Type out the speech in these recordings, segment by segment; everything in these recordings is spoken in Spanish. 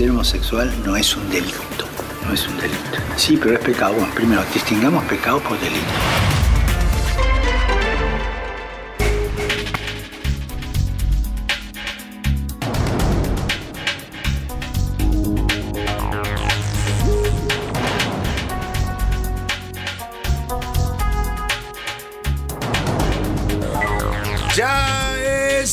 Ser homosexual no es un delito, no es un delito. Sí, pero es pecado. Bueno, primero, distingamos pecado por delito.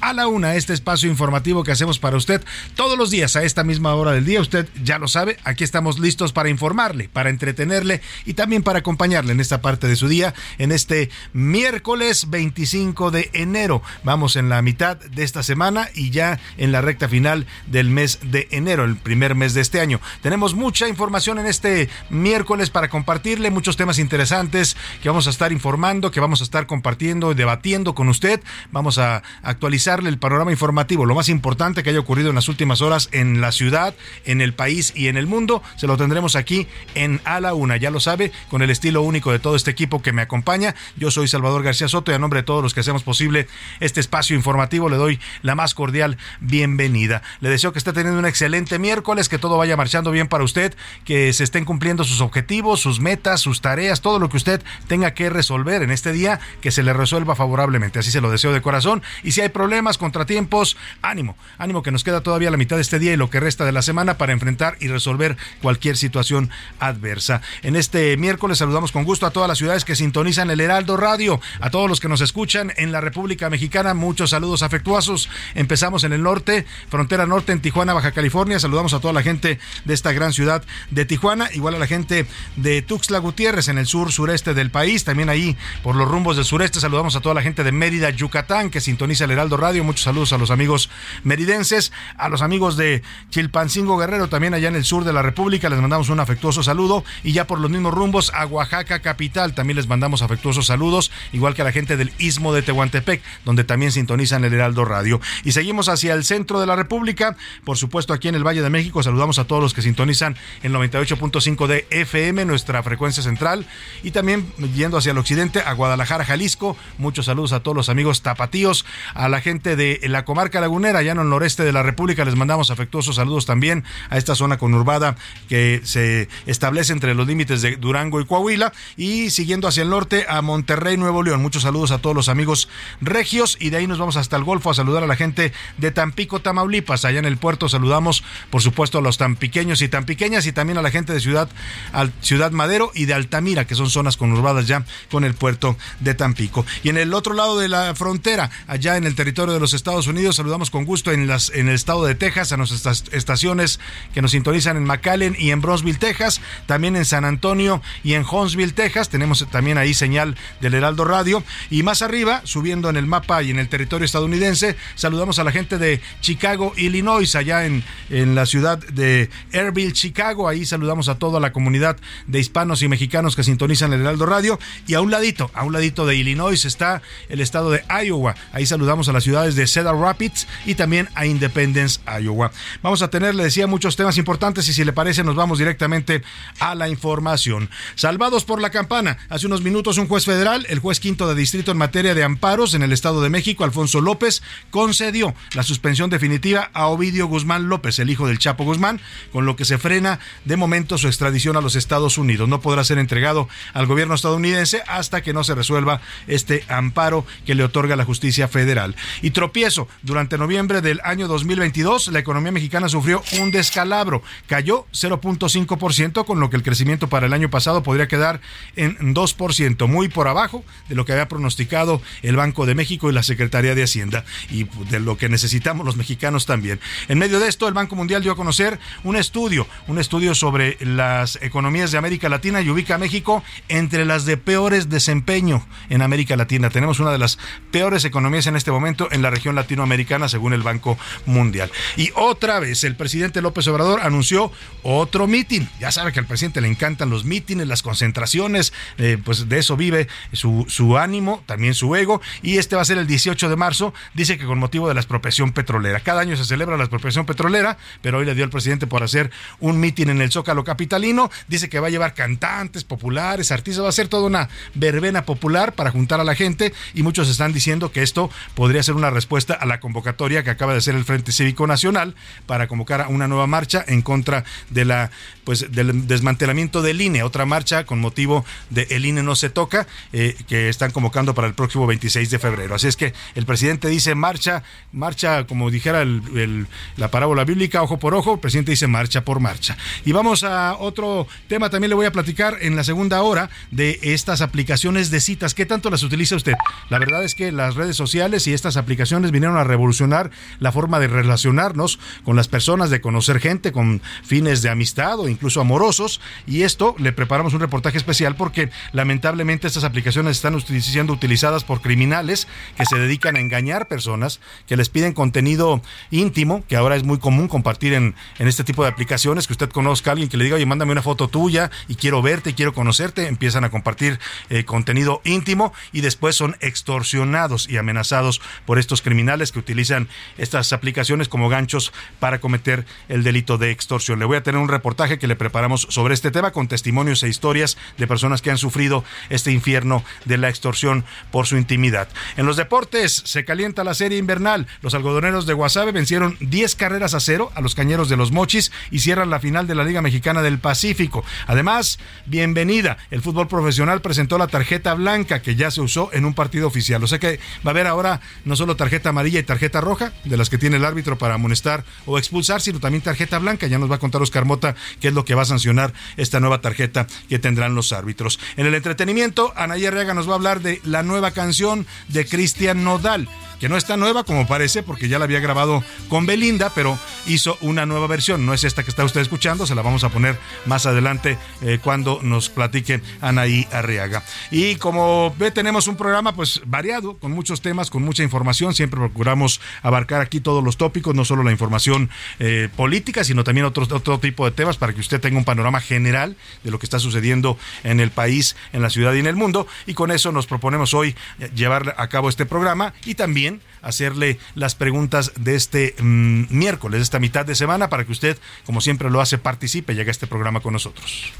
a la una este espacio informativo que hacemos para usted todos los días a esta misma hora del día. Usted ya lo sabe, aquí estamos listos para informarle, para entretenerle y también para acompañarle en esta parte de su día, en este miércoles 25 de enero. Vamos en la mitad de esta semana y ya en la recta final del mes de enero, el primer mes de este año. Tenemos mucha información en este miércoles para compartirle, muchos temas interesantes que vamos a estar informando, que vamos a estar compartiendo y debatiendo con usted. Vamos a actualizar el panorama informativo, lo más importante que haya ocurrido en las últimas horas en la ciudad, en el país y en el mundo, se lo tendremos aquí en A la Una, ya lo sabe, con el estilo único de todo este equipo que me acompaña. Yo soy Salvador García Soto y a nombre de todos los que hacemos posible este espacio informativo le doy la más cordial bienvenida. Le deseo que esté teniendo un excelente miércoles, que todo vaya marchando bien para usted, que se estén cumpliendo sus objetivos, sus metas, sus tareas, todo lo que usted tenga que resolver en este día, que se le resuelva favorablemente. Así se lo deseo de corazón. Y si hay problemas, contratiempos, ánimo, ánimo que nos queda todavía la mitad de este día y lo que resta de la semana para enfrentar y resolver cualquier situación adversa. En este miércoles saludamos con gusto a todas las ciudades que sintonizan el Heraldo Radio, a todos los que nos escuchan en la República Mexicana, muchos saludos afectuosos. Empezamos en el norte, frontera norte en Tijuana, Baja California. Saludamos a toda la gente de esta gran ciudad de Tijuana, igual a la gente de Tuxtla Gutiérrez en el sur sureste del país, también ahí por los rumbos del sureste. Saludamos a toda la gente de Mérida, Yucatán, que sintoniza el Heraldo Radio. Muchos saludos a los amigos meridenses, a los amigos de Chilpancingo Guerrero, también allá en el sur de la República. Les mandamos un afectuoso saludo. Y ya por los mismos rumbos a Oaxaca capital, también les mandamos afectuosos saludos, igual que a la gente del Istmo de Tehuantepec, donde también sintonizan el Heraldo Radio. Y seguimos hacia el centro de la República, por supuesto aquí en el Valle de México. Saludamos a todos los que sintonizan el 98.5 de FM, nuestra frecuencia central. Y también yendo hacia el occidente, a Guadalajara, Jalisco. Muchos saludos a todos los amigos tapatíos, a la gente de la comarca lagunera, allá en el noreste de la República. Les mandamos afectuosos saludos también a esta zona conurbada que se establece entre los límites de Durango y Coahuila. Y siguiendo hacia el norte, a Monterrey, Nuevo León. Muchos saludos a todos los amigos regios. Y de ahí nos vamos hasta el Golfo a saludar a la gente de Tampico, Tamaulipas. Allá en el puerto saludamos, por supuesto, a los tan pequeños y tan pequeñas y también a la gente de Ciudad, al, Ciudad Madero y de Altamira, que son zonas conurbadas ya con el puerto de Tampico. Y en el otro lado de la frontera, allá en el territorio de los Estados Unidos, saludamos con gusto en, las, en el estado de Texas a nuestras estaciones que nos sintonizan en McAllen y en Brownsville, Texas, también en San Antonio y en Huntsville, Texas. Tenemos también ahí señal del Heraldo Radio. Y más arriba, subiendo en el mapa y en el territorio estadounidense, saludamos a la gente de Chicago, Illinois, allá en, en la ciudad de Airville, Chicago. Ahí saludamos a toda la comunidad de venezolanos y mexicanos que sintonizan el Heraldo Radio. Y a un ladito, a un ladito de Illinois está el estado de Iowa. Ahí saludamos a las ciudades de Cedar Rapids y también a Independence, Iowa. Vamos a tener, le decía, muchos temas importantes y si le parece nos vamos directamente a la información. Salvados por la campana. Hace unos minutos un juez federal, el juez quinto de distrito en materia de amparos en el Estado de México, Alfonso López, concedió la suspensión definitiva a Ovidio Guzmán López, el hijo del Chapo Guzmán, con lo que se frena de momento su extradición a los Estados Unidos. No podrá ser entregado al gobierno estadounidense hasta que no se resuelva este amparo que le otorga la justicia federal. Tropiezo, durante noviembre del año 2022, la economía mexicana sufrió un descalabro, cayó 0.5%, con lo que el crecimiento para el año pasado podría quedar en 2%, muy por abajo de lo que había pronosticado el Banco de México y la Secretaría de Hacienda y de lo que necesitamos los mexicanos también. En medio de esto, el Banco Mundial dio a conocer un estudio, un estudio sobre las economías de América Latina y ubica a México entre las de peores desempeño en América Latina. Tenemos una de las peores economías en este momento en la región latinoamericana, según el Banco Mundial. Y otra vez, el presidente López Obrador anunció otro mitin. Ya sabe que al presidente le encantan los mítines, las concentraciones, eh, pues de eso vive su, su ánimo, también su ego. Y este va a ser el 18 de marzo. Dice que con motivo de la expropiación petrolera. Cada año se celebra la expropiación petrolera, pero hoy le dio el presidente por hacer un mitin en el Zócalo Capitalino. Dice que va a llevar cantantes populares, artistas, va a ser toda una verbena popular para juntar a la gente. Y muchos están diciendo que esto podría ser una respuesta a la convocatoria que acaba de hacer el Frente Cívico Nacional para convocar a una nueva marcha en contra de la pues del desmantelamiento del INE, otra marcha con motivo de el INE no se toca, eh, que están convocando para el próximo 26 de febrero. Así es que el presidente dice marcha, marcha, como dijera la parábola bíblica, ojo por ojo, el presidente dice marcha por marcha. Y vamos a otro tema, también le voy a platicar en la segunda hora de estas aplicaciones de citas. ¿Qué tanto las utiliza usted? La verdad es que las redes sociales y estas aplicaciones vinieron a revolucionar la forma de relacionarnos con las personas, de conocer gente con fines de amistad o incluso amorosos. Y esto le preparamos un reportaje especial porque lamentablemente estas aplicaciones están siendo utilizadas por criminales que se dedican a engañar personas, que les piden contenido íntimo, que ahora es muy común compartir en, en este tipo de aplicaciones, que usted conozca a alguien que le diga, oye, mándame una foto tuya y quiero verte, quiero conocerte, empiezan a compartir eh, contenido íntimo y después son extorsionados y amenazados por estos criminales que utilizan estas aplicaciones como ganchos para cometer el delito de extorsión. Le voy a tener un reportaje que le preparamos sobre este tema con testimonios e historias de personas que han sufrido este infierno de la extorsión por su intimidad. En los deportes se calienta la serie invernal. Los algodoneros de Guasave vencieron 10 carreras a cero a los cañeros de los Mochis y cierran la final de la Liga Mexicana del Pacífico. Además, bienvenida. El fútbol profesional presentó la tarjeta blanca que ya se usó en un partido oficial. O sea que va a haber ahora no solo tarjeta amarilla y tarjeta roja, de las que tiene el árbitro para amonestar o expulsar, sino también tarjeta blanca. Ya nos va a contar Oscar Mota qué es lo que va a sancionar esta nueva tarjeta que tendrán los árbitros. En el entretenimiento, Anaya Arriaga nos va a hablar de la nueva canción de Cristian Nodal que no está nueva como parece, porque ya la había grabado con Belinda, pero hizo una nueva versión. No es esta que está usted escuchando, se la vamos a poner más adelante eh, cuando nos platique Anaí Arriaga. Y como ve, tenemos un programa pues variado, con muchos temas, con mucha información. Siempre procuramos abarcar aquí todos los tópicos, no solo la información eh, política, sino también otro, otro tipo de temas para que usted tenga un panorama general de lo que está sucediendo en el país, en la ciudad y en el mundo. Y con eso nos proponemos hoy llevar a cabo este programa y también hacerle las preguntas de este mm, miércoles, de esta mitad de semana, para que usted, como siempre lo hace, participe y llegue a este programa con nosotros.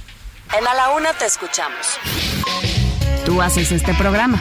En A la Una te escuchamos. Tú haces este programa.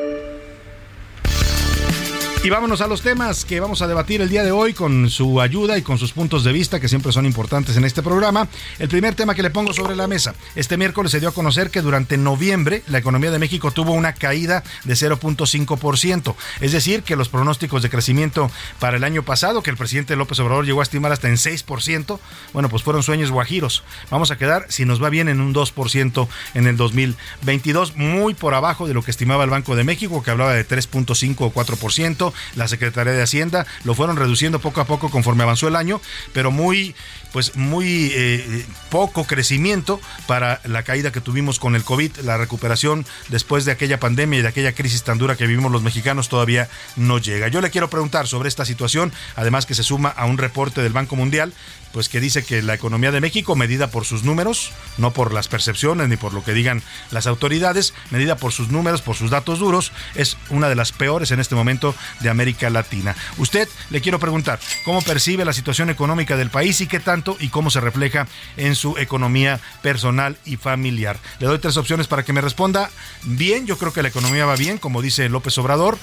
Y vámonos a los temas que vamos a debatir el día de hoy con su ayuda y con sus puntos de vista que siempre son importantes en este programa. El primer tema que le pongo sobre la mesa. Este miércoles se dio a conocer que durante noviembre la economía de México tuvo una caída de 0.5%. Es decir, que los pronósticos de crecimiento para el año pasado, que el presidente López Obrador llegó a estimar hasta en 6%, bueno, pues fueron sueños guajiros. Vamos a quedar, si nos va bien, en un 2% en el 2022, muy por abajo de lo que estimaba el Banco de México, que hablaba de 3.5 o 4%. La Secretaría de Hacienda, lo fueron reduciendo poco a poco conforme avanzó el año, pero muy pues muy eh, poco crecimiento para la caída que tuvimos con el COVID, la recuperación después de aquella pandemia y de aquella crisis tan dura que vivimos los mexicanos todavía no llega. Yo le quiero preguntar sobre esta situación, además que se suma a un reporte del Banco Mundial pues que dice que la economía de México, medida por sus números, no por las percepciones ni por lo que digan las autoridades, medida por sus números, por sus datos duros, es una de las peores en este momento de América Latina. Usted le quiero preguntar, ¿cómo percibe la situación económica del país y qué tanto y cómo se refleja en su economía personal y familiar? Le doy tres opciones para que me responda. Bien, yo creo que la economía va bien, como dice López Obrador.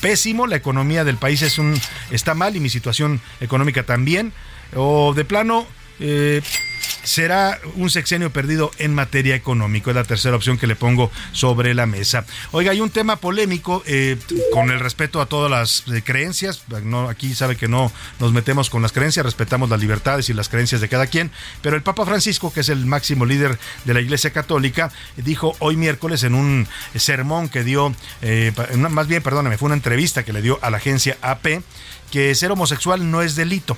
pésimo, la economía del país es un está mal y mi situación económica también o de plano eh, será un sexenio perdido en materia económica. Es la tercera opción que le pongo sobre la mesa. Oiga, hay un tema polémico eh, con el respeto a todas las eh, creencias. No, aquí sabe que no nos metemos con las creencias, respetamos las libertades y las creencias de cada quien. Pero el Papa Francisco, que es el máximo líder de la Iglesia Católica, dijo hoy miércoles en un sermón que dio, más bien, perdóname, fue una entrevista que le dio a la agencia AP, que ser homosexual no es delito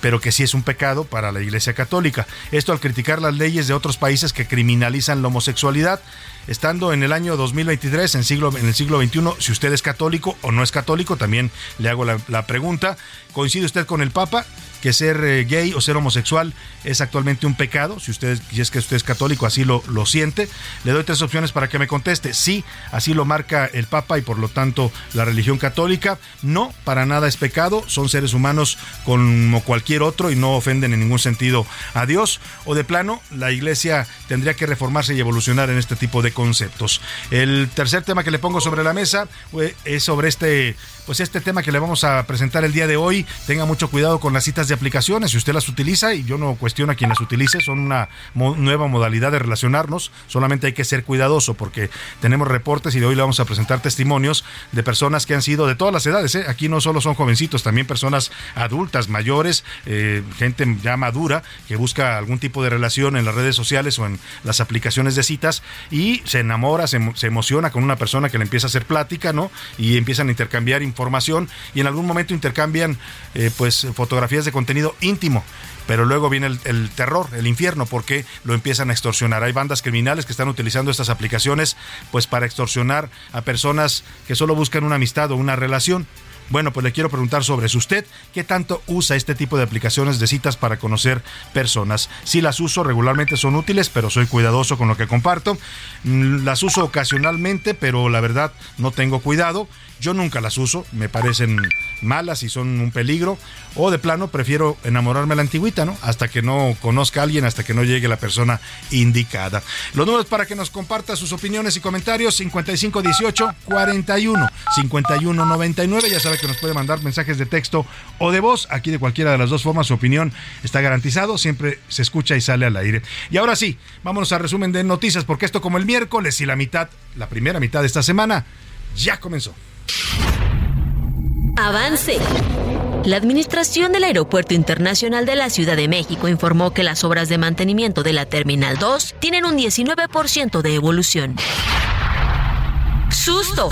pero que sí es un pecado para la Iglesia Católica. Esto al criticar las leyes de otros países que criminalizan la homosexualidad. Estando en el año 2023, en, siglo, en el siglo XXI, si usted es católico o no es católico, también le hago la, la pregunta, ¿coincide usted con el Papa? Que ser eh, gay o ser homosexual es actualmente un pecado. Si usted, si es que usted es católico, así lo, lo siente. Le doy tres opciones para que me conteste. Sí, así lo marca el Papa y por lo tanto la religión católica. No, para nada es pecado. Son seres humanos como cualquier otro y no ofenden en ningún sentido a Dios. O de plano, la iglesia tendría que reformarse y evolucionar en este tipo de conceptos. El tercer tema que le pongo sobre la mesa eh, es sobre este pues este tema que le vamos a presentar el día de hoy. Tenga mucho cuidado con las citas de aplicaciones. Si usted las utiliza, y yo no cuestiono a quien las utilice, son una nueva modalidad de relacionarnos. Solamente hay que ser cuidadoso porque tenemos reportes y de hoy le vamos a presentar testimonios de personas que han sido de todas las edades. ¿eh? Aquí no solo son jovencitos, también personas adultas, mayores, eh, gente ya madura que busca algún tipo de relación en las redes sociales o en las aplicaciones de citas y se enamora, se, se emociona con una persona que le empieza a hacer plática, ¿no? Y empiezan a intercambiar información y en algún momento intercambian eh, pues fotografías de contenido íntimo pero luego viene el, terror, el infierno, porque lo empiezan a extorsionar. Hay bandas criminales que están utilizando estas aplicaciones pues para extorsionar a personas que solo buscan una amistad o una relación. Bueno, pues le quiero preguntar sobre usted, ¿qué tanto usa este tipo de aplicaciones de citas para conocer personas? Si las uso regularmente son útiles, pero soy cuidadoso con lo que comparto. Mm, las uso ocasionalmente, pero la verdad no tengo cuidado. Yo nunca las uso, me parecen malas y son un peligro. O de plano prefiero enamorarme a la antigüita, ¿no? Hasta que no conozca a alguien, hasta que no llegue la persona indicada. Los números para que nos comparta sus opiniones y comentarios: 5518 41 5199. Ya sabe que nos puede mandar mensajes de texto o de voz. Aquí de cualquiera de las dos formas su opinión está garantizado. Siempre se escucha y sale al aire. Y ahora sí, vámonos a resumen de noticias, porque esto como el miércoles y la mitad, la primera mitad de esta semana, ya comenzó. Avance. La Administración del Aeropuerto Internacional de la Ciudad de México informó que las obras de mantenimiento de la Terminal 2 tienen un 19% de evolución. ¡Susto!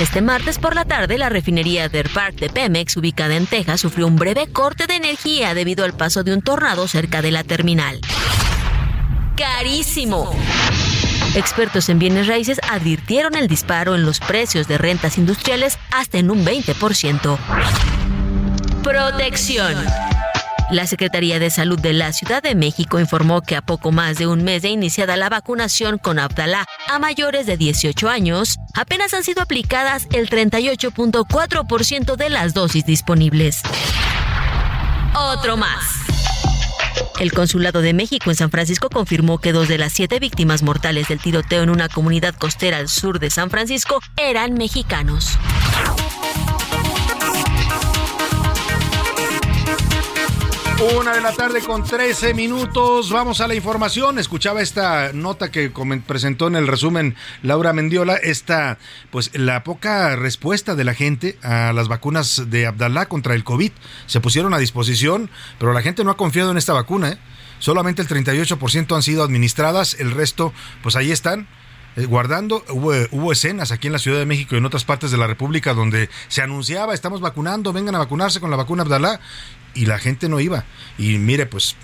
Este martes por la tarde, la refinería Deer Park de Pemex, ubicada en Texas, sufrió un breve corte de energía debido al paso de un tornado cerca de la terminal. ¡Carísimo! Expertos en bienes raíces advirtieron el disparo en los precios de rentas industriales hasta en un 20%. Protección. La Secretaría de Salud de la Ciudad de México informó que a poco más de un mes de iniciada la vacunación con Abdalá a mayores de 18 años, apenas han sido aplicadas el 38.4% de las dosis disponibles. Otro más. El Consulado de México en San Francisco confirmó que dos de las siete víctimas mortales del tiroteo en una comunidad costera al sur de San Francisco eran mexicanos. Una de la tarde con 13 minutos. Vamos a la información. Escuchaba esta nota que presentó en el resumen Laura Mendiola. Esta, pues, la poca respuesta de la gente a las vacunas de Abdalá contra el COVID. Se pusieron a disposición, pero la gente no ha confiado en esta vacuna. ¿eh? Solamente el 38% han sido administradas. El resto, pues ahí están eh, guardando, hubo, escenas aquí en la Ciudad de México y en otras partes de la República donde se anunciaba, estamos vacunando, vengan a vacunarse con la vacuna Abdalá, y la gente no iba. Y mire, pues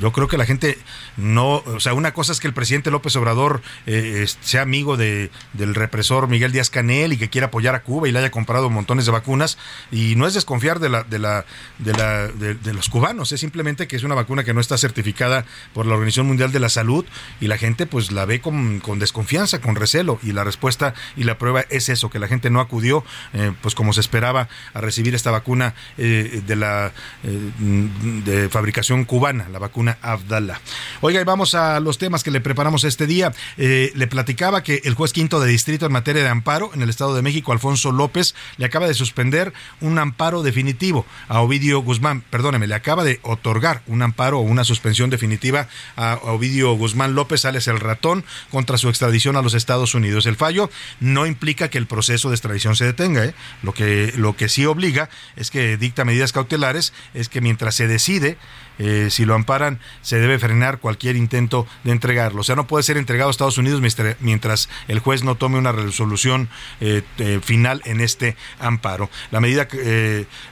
yo creo que la gente no, o sea, una cosa es que el presidente López Obrador eh, sea amigo de, del represor Miguel Díaz Canel y que quiera apoyar a Cuba y le haya comprado montones de vacunas y no es desconfiar de la de la de la de, los cubanos, es simplemente que es una vacuna que no está certificada por la Organización Mundial de la Salud y la gente pues la ve con, con desconfianza, con recelo y la respuesta y la prueba es eso, que la gente no acudió eh, pues como se esperaba a recibir esta vacuna eh, de la de fabricación cubana, la vacuna Abdala. Oiga, y vamos a los temas que le preparamos este día. Eh, le platicaba que el juez quinto de distrito en materia de amparo en el Estado de México, Alfonso López, le acaba de suspender un amparo definitivo a Ovidio Guzmán. Perdóneme, le acaba de otorgar un amparo o una suspensión definitiva a Ovidio Guzmán López, Sales el ratón, contra su extradición a los Estados Unidos. El fallo no implica que el proceso de extradición se detenga. ¿eh? Lo, que, lo que sí obliga es que dicta medidas cautelares, es que mientras se decide eh, si lo amparan, se debe frenar cualquier intento de entregarlo. O sea, no puede ser entregado a Estados Unidos mientras el juez no tome una resolución eh, eh, final en este amparo. La medida,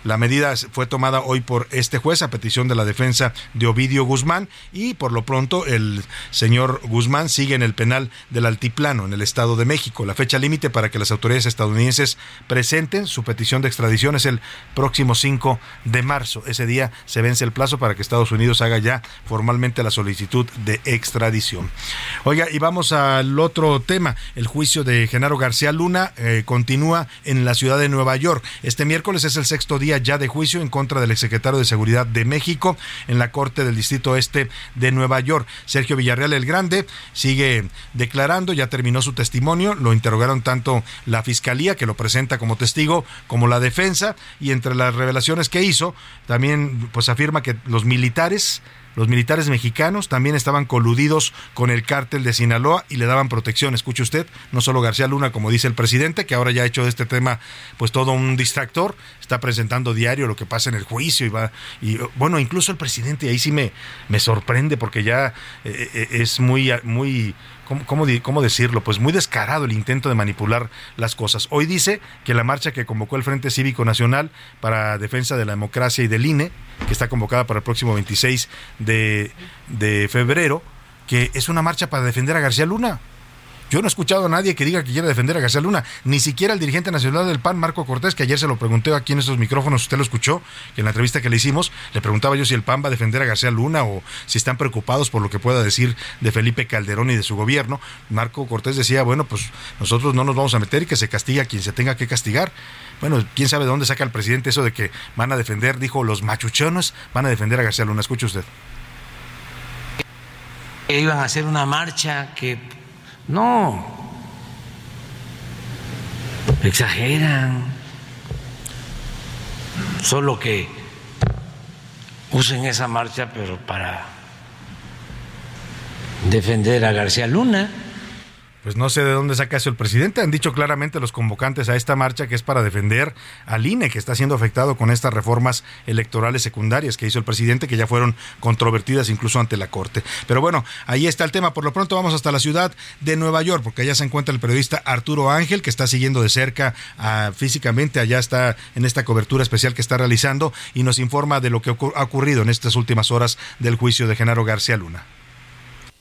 la medida fue tomada hoy por este juez a petición de la defensa de Ovidio Guzmán y por lo pronto el señor Guzmán sigue en el penal del Altiplano, en el Estado de México. La fecha límite para que las autoridades estadounidenses presenten su petición de extradición es el próximo 5 de marzo. Ese día se vence el plazo para que Estados Unidos haga ya formalmente la solicitud de extradición. Oiga, y vamos al otro tema. El juicio de Genaro García Luna eh, continúa en la ciudad de Nueva York. Este miércoles es el sexto día ya de juicio en contra del exsecretario de Seguridad de México en la Corte del Distrito Este de Nueva York. Sergio Villarreal el Grande sigue declarando, ya terminó su testimonio, lo interrogaron tanto la Fiscalía, que lo presenta como testigo, como la defensa, y entre las revelaciones que hizo, también pues afirma que los militares militares, los militares mexicanos también estaban coludidos con el cártel de Sinaloa y le daban protección. Escuche usted, no solo García Luna, como dice el presidente, que ahora ya ha hecho de este tema pues todo un distractor, está presentando diario lo que pasa en el juicio y va y bueno, incluso el presidente ahí sí me me sorprende porque ya eh, eh, es muy muy ¿cómo, cómo, decirlo? Pues muy descarado el intento de manipular las cosas. Hoy dice que la marcha que convocó el Frente Cívico Nacional para Defensa de la Democracia y del INE, que está convocada para el próximo 26 de, de febrero, que es una marcha para defender a García Luna. Yo no he escuchado a nadie que diga que quiere defender a García Luna, ni siquiera el dirigente nacional del PAN, Marco Cortés, que ayer se lo pregunté aquí en estos micrófonos, usted lo escuchó, en la entrevista que le hicimos, le preguntaba yo si el PAN va a defender a García Luna o si están preocupados por lo que pueda decir de Felipe Calderón y de su gobierno. Marco Cortés decía, bueno, pues nosotros no nos vamos a meter y que se castiga a quien se tenga que castigar. Bueno, quién sabe de dónde saca el presidente eso de que van a defender, dijo, los machuchones van a defender a García Luna. Escuche usted. Iban a hacer una marcha que no, exageran, solo que usen esa marcha, pero para defender a García Luna pues no sé de dónde saca eso el presidente. Han dicho claramente los convocantes a esta marcha que es para defender al INE, que está siendo afectado con estas reformas electorales secundarias que hizo el presidente, que ya fueron controvertidas incluso ante la Corte. Pero bueno, ahí está el tema. Por lo pronto vamos hasta la ciudad de Nueva York, porque allá se encuentra el periodista Arturo Ángel, que está siguiendo de cerca ah, físicamente, allá está en esta cobertura especial que está realizando y nos informa de lo que ha ocurrido en estas últimas horas del juicio de Genaro García Luna.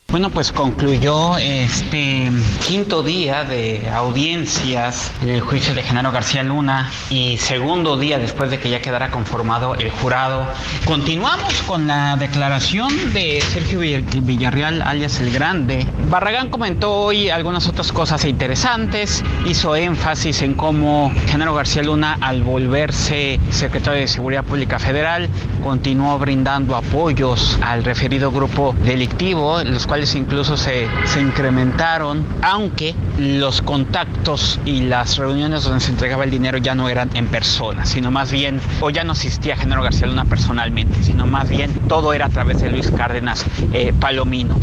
Bueno, pues concluyó este quinto día de audiencias del juicio de Genaro García Luna y segundo día después de que ya quedara conformado el jurado. Continuamos con la declaración de Sergio Villarreal, alias El Grande. Barragán comentó hoy algunas otras cosas interesantes, hizo énfasis en cómo Genaro García Luna, al volverse secretario de Seguridad Pública Federal, continuó brindando apoyos al referido grupo delictivo, los cuales incluso se, se incrementaron, aunque los contactos y las reuniones donde se entregaba el dinero ya no eran en persona, sino más bien, o ya no asistía Genaro García Luna personalmente, sino más bien todo era a través de Luis Cárdenas eh, Palomino.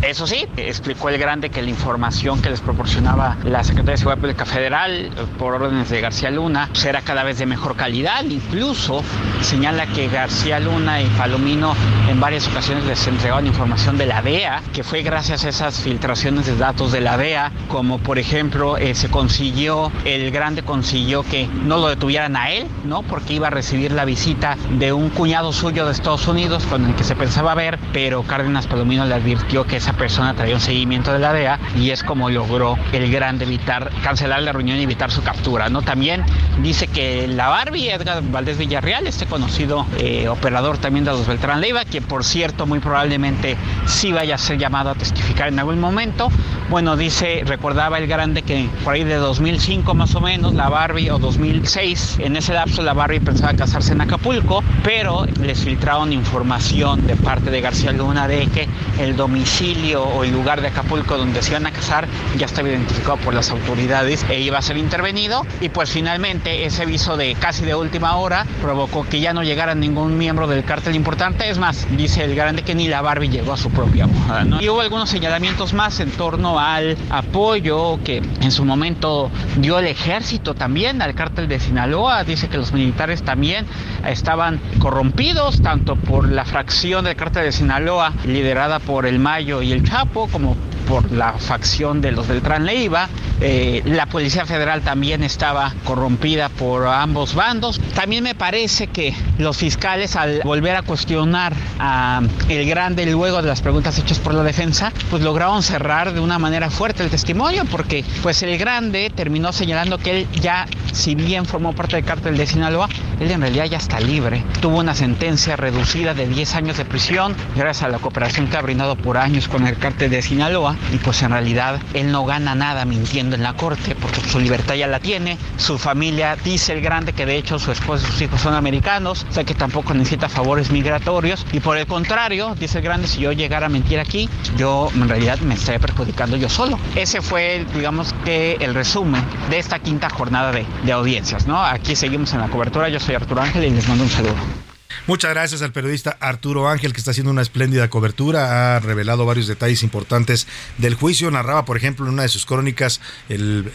Eso sí, explicó el grande que la información que les proporcionaba la Secretaría de Seguridad Pública Federal eh, por órdenes de García Luna será cada vez de mejor calidad. Incluso señala que García Luna y Palomino en varias ocasiones les entregaban información de la DEA que fue gracias a esas filtraciones de datos de la DEA, como por ejemplo eh, se consiguió, el grande consiguió que no lo detuvieran a él, ¿no? Porque iba a recibir la visita de un cuñado suyo de Estados Unidos con el que se pensaba ver, pero Cárdenas Palomino le advirtió que esa persona traía un seguimiento de la DEA y es como logró el grande evitar, cancelar la reunión y evitar su captura, ¿no? También dice que la Barbie, Edgar Valdés Villarreal, este conocido eh, operador también de los Beltrán Leiva, que por cierto muy probablemente sí vaya a ser llamado a testificar en algún momento, bueno, dice, recordaba el grande que por ahí de 2005 más o menos, la Barbie, o 2006, en ese lapso la Barbie pensaba casarse en Acapulco, pero les filtraron información de parte de García Luna de que el domicilio o el lugar de Acapulco donde se iban a casar ya estaba identificado por las autoridades e iba a ser intervenido. Y pues finalmente ese aviso de casi de última hora provocó que ya no llegara ningún miembro del cártel importante, es más, dice el grande que ni la Barbie llegó a su propia hoja, Y hubo algunos señalamientos más en torno al apoyo que en su momento dio el ejército también al cártel de Sinaloa, dice que los militares también estaban corrompidos tanto por la fracción del cártel de Sinaloa liderada por el Mayo y el Chapo como por la facción de los Beltrán Leiva. Eh, la Policía Federal también estaba corrompida por ambos bandos. También me parece que los fiscales al volver a cuestionar a el grande luego de las preguntas hechas por la defensa, pues lograron cerrar de una manera fuerte el testimonio porque pues el grande terminó señalando que él ya, si bien formó parte del cártel de Sinaloa, él en realidad ya está libre. Tuvo una sentencia reducida de 10 años de prisión gracias a la cooperación que ha brindado por años con el cártel de Sinaloa y pues en realidad él no gana nada mintiendo en la corte porque su libertad ya la tiene, su familia dice el grande que de hecho su esposa y sus hijos son americanos, o sea que tampoco necesita favores migratorios y por el contrario, dice el grande, si yo llegara a mentir aquí, yo en realidad me estaría perjudicando yo solo. Ese fue, digamos que el resumen de esta quinta jornada de, de audiencias, ¿no? Aquí seguimos en la cobertura, yo soy Arturo Ángel y les mando un saludo. Muchas gracias al periodista Arturo Ángel, que está haciendo una espléndida cobertura. Ha revelado varios detalles importantes del juicio. Narraba, por ejemplo, en una de sus crónicas el,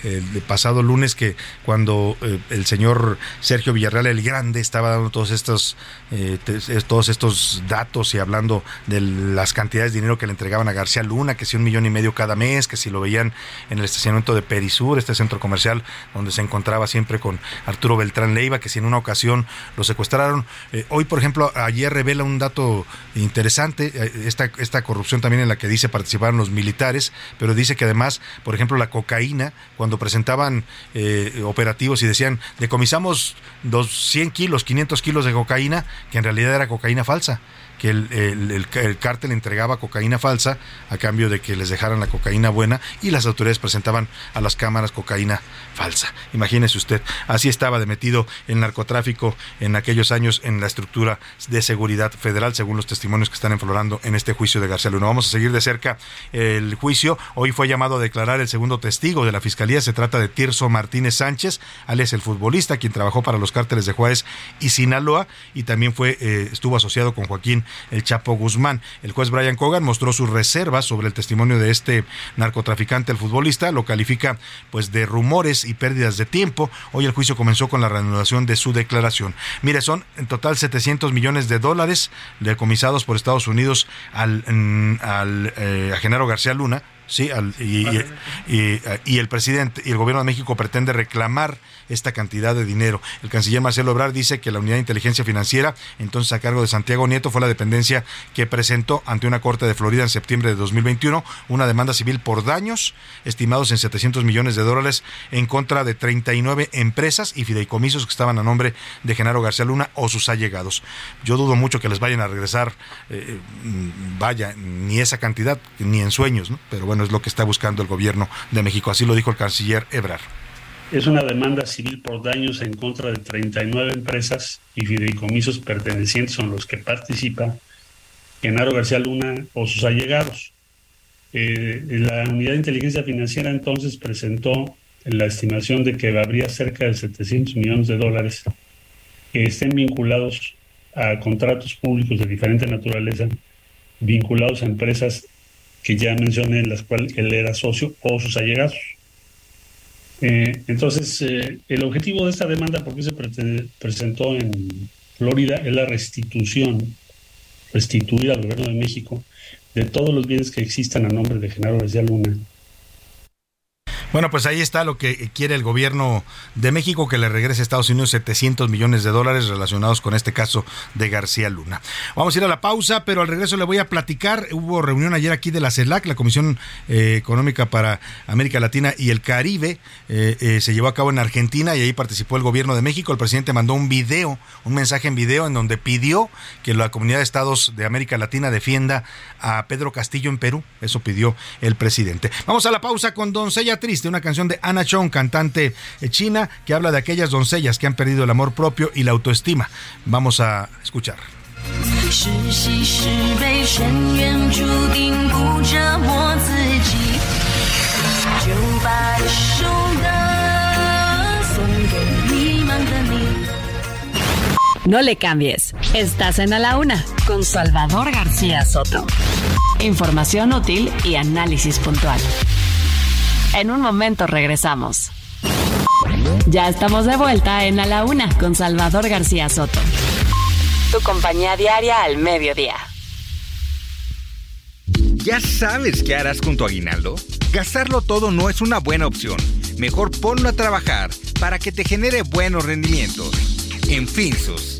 pasado lunes que cuando eh, el señor Sergio Villarreal el Grande estaba dando todos estos, eh, todos estos datos y hablando de las cantidades de dinero que le entregaban a García Luna, que si un millón y medio cada mes, que si lo veían en el estacionamiento de Perisur, este centro comercial donde se encontraba siempre con Arturo Beltrán Leiva, que si en una ocasión lo secuestraron. Eh, hoy, por ejemplo, ayer revela un dato interesante, eh, esta, esta corrupción también en la que dice participaron los militares, pero dice que además, por ejemplo, la cocaína, cuando presentaban eh, operativos y decían, decomisamos 100 kilos, 500 kilos de cocaína, que en realidad era cocaína falsa que el, el, cártel entregaba cocaína falsa a cambio de que les dejaran la cocaína buena y las autoridades presentaban a las cámaras cocaína falsa. Imagínese usted, así estaba de metido el narcotráfico en aquellos años en la estructura de seguridad federal, según los testimonios que están enflorando en este juicio de García Luna. Vamos a seguir de cerca el juicio. Hoy fue llamado a declarar el segundo testigo de la fiscalía. Se trata de Tirso Martínez Sánchez, alias el futbolista, quien trabajó para los cárteles de Juárez y Sinaloa y también fue eh, estuvo asociado con Joaquín el Chapo Guzmán. El juez Brian Cogan mostró sus reservas sobre el testimonio de este narcotraficante, el futbolista, lo califica pues de rumores y pérdidas de tiempo. Hoy el juicio comenzó con la reanudación de su declaración. Mire, son en total 700 millones de dólares decomisados por Estados Unidos al, mm, al eh, a Genaro García Luna, Sí, y, y, el presidente y el gobierno de México pretende reclamar esta cantidad de dinero. El canciller Marcelo Obrar dice que la unidad de inteligencia financiera, entonces a cargo de Santiago Nieto, fue la dependencia que presentó ante una corte de Florida en septiembre de 2021 una demanda civil por daños estimados en 700 millones de dólares en contra de 39 empresas y fideicomisos que estaban a nombre de Genaro García Luna o sus allegados. Yo dudo mucho que les vayan a regresar, eh, mm, vaya, ni esa cantidad, ni en sueños, ¿no? pero bueno, es lo que está buscando el gobierno de México. Así lo dijo el canciller Ebrar. Es una demanda civil por daños en contra de 39 empresas y fideicomisos pertenecientes a los que participa Genaro García Luna o sus allegados. Eh, la unidad de inteligencia financiera entonces presentó la estimación de que habría cerca de 700 millones de dólares que estén vinculados a contratos públicos de diferente naturaleza, vinculados a empresas que ya mencioné, en las cuales él era socio o sus allegados. Eh, entonces, eh, el objetivo de esta demanda, porque se presentó en Florida, es la restitución, restituir al gobierno de México de todos los bienes que existan a nombre de Genaro García Luna bueno, pues ahí está lo que quiere el gobierno de México, que le regrese a Estados Unidos 700 millones de dólares relacionados con este caso de García Luna. Vamos a ir a la pausa, pero al regreso le voy a platicar. Hubo reunión ayer aquí de la CELAC, la Comisión eh, Económica para América Latina y el Caribe. Eh, eh, se llevó a cabo en Argentina y ahí participó el gobierno de México. El presidente mandó un video, un mensaje en video en donde pidió que la comunidad de estados de América Latina defienda a Pedro Castillo en Perú. Eso pidió el presidente. Vamos a la pausa con Doncella Triste, una canción de Anna Chong, cantante eh, china, que habla de aquellas doncellas que han perdido el amor propio y la autoestima. Vamos a escuchar. No le cambies. Estás en A la Una con Salvador García Soto. Información útil y análisis puntual. En un momento regresamos. Ya estamos de vuelta en A la Una con Salvador García Soto. Tu compañía diaria al mediodía. ¿Ya sabes qué harás con tu aguinaldo? Gastarlo todo no es una buena opción. Mejor ponlo a trabajar para que te genere buenos rendimientos. En Finsus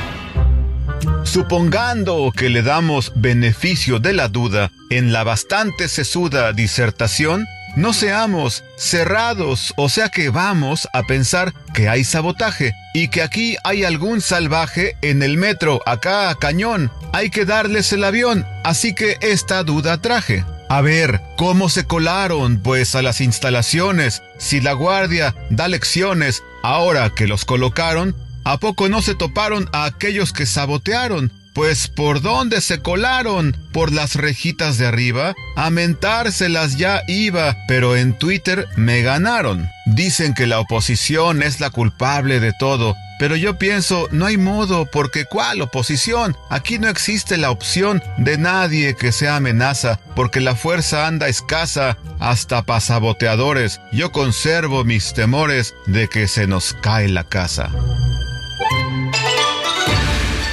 Supongando que le damos beneficio de la duda en la bastante sesuda disertación, no seamos cerrados, o sea que vamos a pensar que hay sabotaje y que aquí hay algún salvaje en el metro, acá cañón. Hay que darles el avión, así que esta duda traje. A ver, ¿cómo se colaron pues a las instalaciones? Si la guardia da lecciones, ahora que los colocaron, ¿A poco no se toparon a aquellos que sabotearon? Pues por dónde se colaron, por las rejitas de arriba, a mentárselas ya iba, pero en Twitter me ganaron. Dicen que la oposición es la culpable de todo, pero yo pienso, no hay modo, porque ¿cuál oposición? Aquí no existe la opción de nadie que sea amenaza, porque la fuerza anda escasa, hasta pasaboteadores. Yo conservo mis temores de que se nos cae la casa.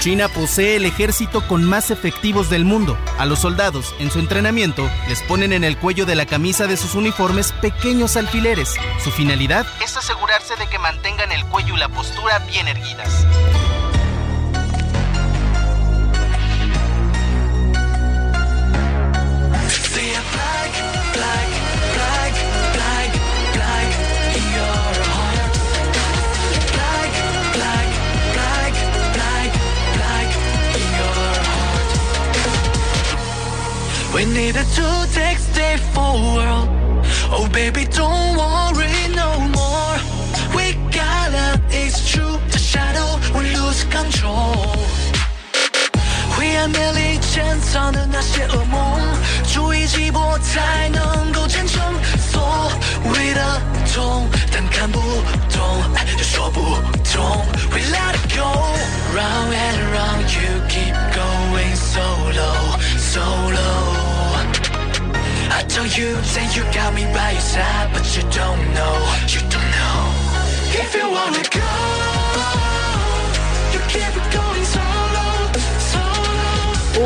China posee el ejército con más efectivos del mundo. A los soldados, en su entrenamiento, les ponen en el cuello de la camisa de sus uniformes pequeños alfileres. Su finalidad es asegurarse de que mantengan el cuello y la postura bien erguidas. We need a two-take day for world. Oh baby, don't worry no more. We got it, it's true. The shadow we lose control. We are merely chance on the nash moon. 주의지 못할能够 진정 소위다 Then We let it go Round and round you keep going solo solo you you got me by your side, but you don't know, you don't know.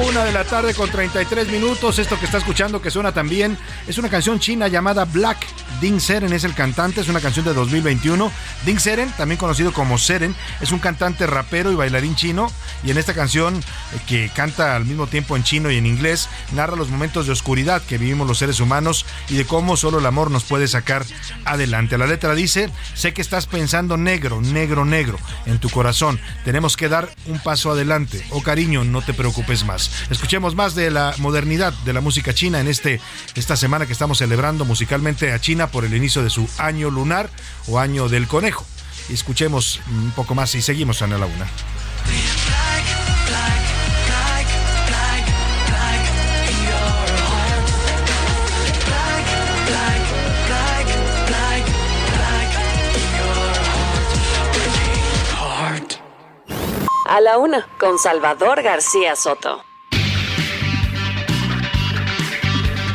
Una de la tarde con 33 minutos. Esto que está escuchando que suena también es una canción china llamada Black Ding Seren es el cantante, es una canción de 2021. Ding Seren, también conocido como Seren, es un cantante rapero y bailarín chino. Y en esta canción, eh, que canta al mismo tiempo en chino y en inglés, narra los momentos de oscuridad que vivimos los seres humanos y de cómo solo el amor nos puede sacar adelante. La letra dice, sé que estás pensando negro, negro, negro en tu corazón. Tenemos que dar un paso adelante. Oh cariño, no te preocupes más. Escuchemos más de la modernidad de la música china en este, esta semana que estamos celebrando musicalmente a China por el inicio de su año lunar o año del conejo. Escuchemos un poco más y seguimos en la una. A la una, con Salvador García Soto.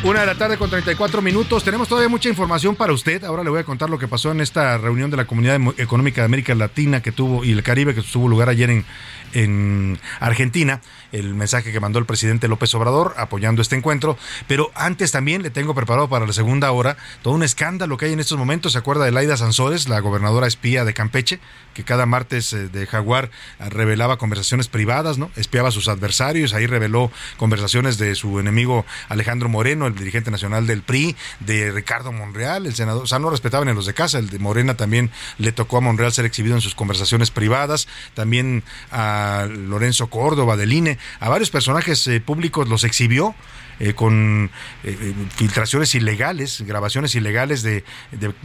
Una de la tarde con 34 minutos. Tenemos todavía mucha información para usted. Ahora le voy a contar lo que pasó en esta reunión de la Comunidad Económica de América Latina que tuvo y el Caribe que tuvo lugar ayer en, en Argentina, el mensaje que mandó el presidente López Obrador apoyando este encuentro. Pero antes también le tengo preparado para la segunda hora todo un escándalo que hay en estos momentos. ¿Se acuerda de Laida Sansores, la gobernadora espía de Campeche, que cada martes eh, de Jaguar eh, revelaba conversaciones privadas, ¿no? Espiaba a sus adversarios, ahí reveló conversaciones de su enemigo Alejandro Moreno, el dirigente nacional del PRI, de Ricardo Monreal, el senador, o sea, no respetaban en los de casa, el de Morena también le tocó a Monreal ser exhibido en sus conversaciones privadas, también a Lorenzo Córdoba del INE, a varios personajes eh, públicos los exhibió. Eh, con eh, filtraciones ilegales, grabaciones ilegales de,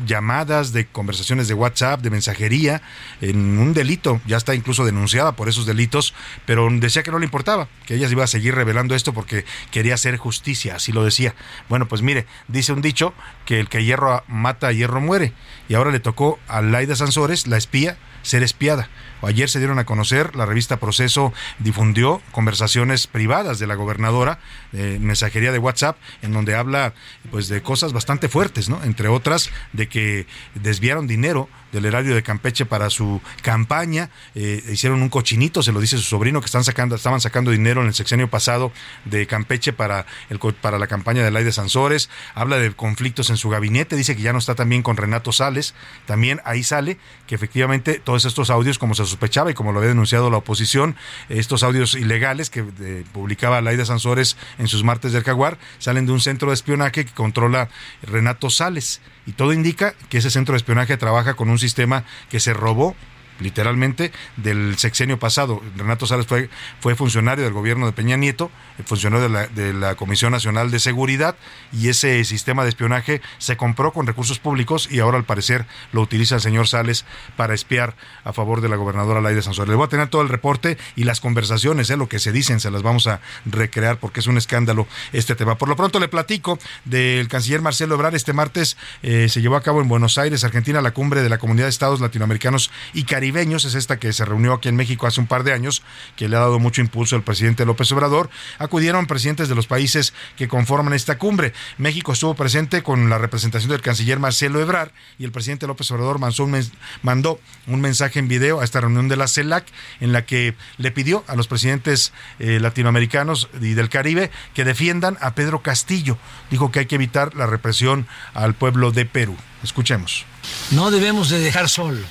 llamadas, de conversaciones de WhatsApp, de mensajería, en un delito, ya está incluso denunciada por esos delitos, pero decía que no le importaba, que ella iba a seguir revelando esto porque quería hacer justicia, así lo decía. Bueno, pues mire, dice un dicho que el que hierro mata, hierro muere, y ahora le tocó a Laida Sansores, la espía, ser espiada. Ayer se dieron a conocer, la revista Proceso difundió conversaciones privadas de la gobernadora, de mensajería de WhatsApp, en donde habla pues de cosas bastante fuertes, ¿no? Entre otras, de que desviaron dinero del erario de Campeche para su campaña, eh, hicieron un cochinito, se lo dice su sobrino, que están sacando, estaban sacando dinero en el sexenio pasado de Campeche para, el, para la campaña de Ley de Sansores, habla de conflictos en su gabinete, dice que ya no está también con Renato Sales, también ahí sale que efectivamente todos estos audios, como se sospechaba y como lo había denunciado la oposición, estos audios ilegales que publicaba Laida Sansores en sus martes del Jaguar, salen de un centro de espionaje que controla Renato Sales. Y todo indica que ese centro de espionaje trabaja con un sistema que se robó literalmente del sexenio pasado. Renato Sales fue, funcionario del gobierno de Peña Nieto, funcionario de la, Comisión Nacional de Seguridad y ese sistema de espionaje se compró con recursos públicos y ahora al parecer lo utiliza el señor Sales para espiar a favor de la gobernadora Laida Sansores. Le voy a tener todo el reporte y las conversaciones, ¿eh? lo que se dicen, se las vamos a recrear porque es un escándalo este tema. Por lo pronto le platico del canciller Marcelo Ebrard. Este martes eh, se llevó a cabo en Buenos Aires, Argentina, la cumbre de la Comunidad de Estados Latinoamericanos y Caribe es esta que se reunió aquí en México hace un par de años, que le ha dado mucho impulso al presidente López Obrador, acudieron presidentes de los países que conforman esta cumbre. México estuvo presente con la representación del canciller Marcelo Ebrard y el presidente López Obrador mandó un mensaje en video a esta reunión de la CELAC en la que le pidió a los presidentes eh, latinoamericanos y del Caribe que defiendan a Pedro Castillo. Dijo que hay que evitar la represión al pueblo de Perú. Escuchemos. No debemos de dejar solo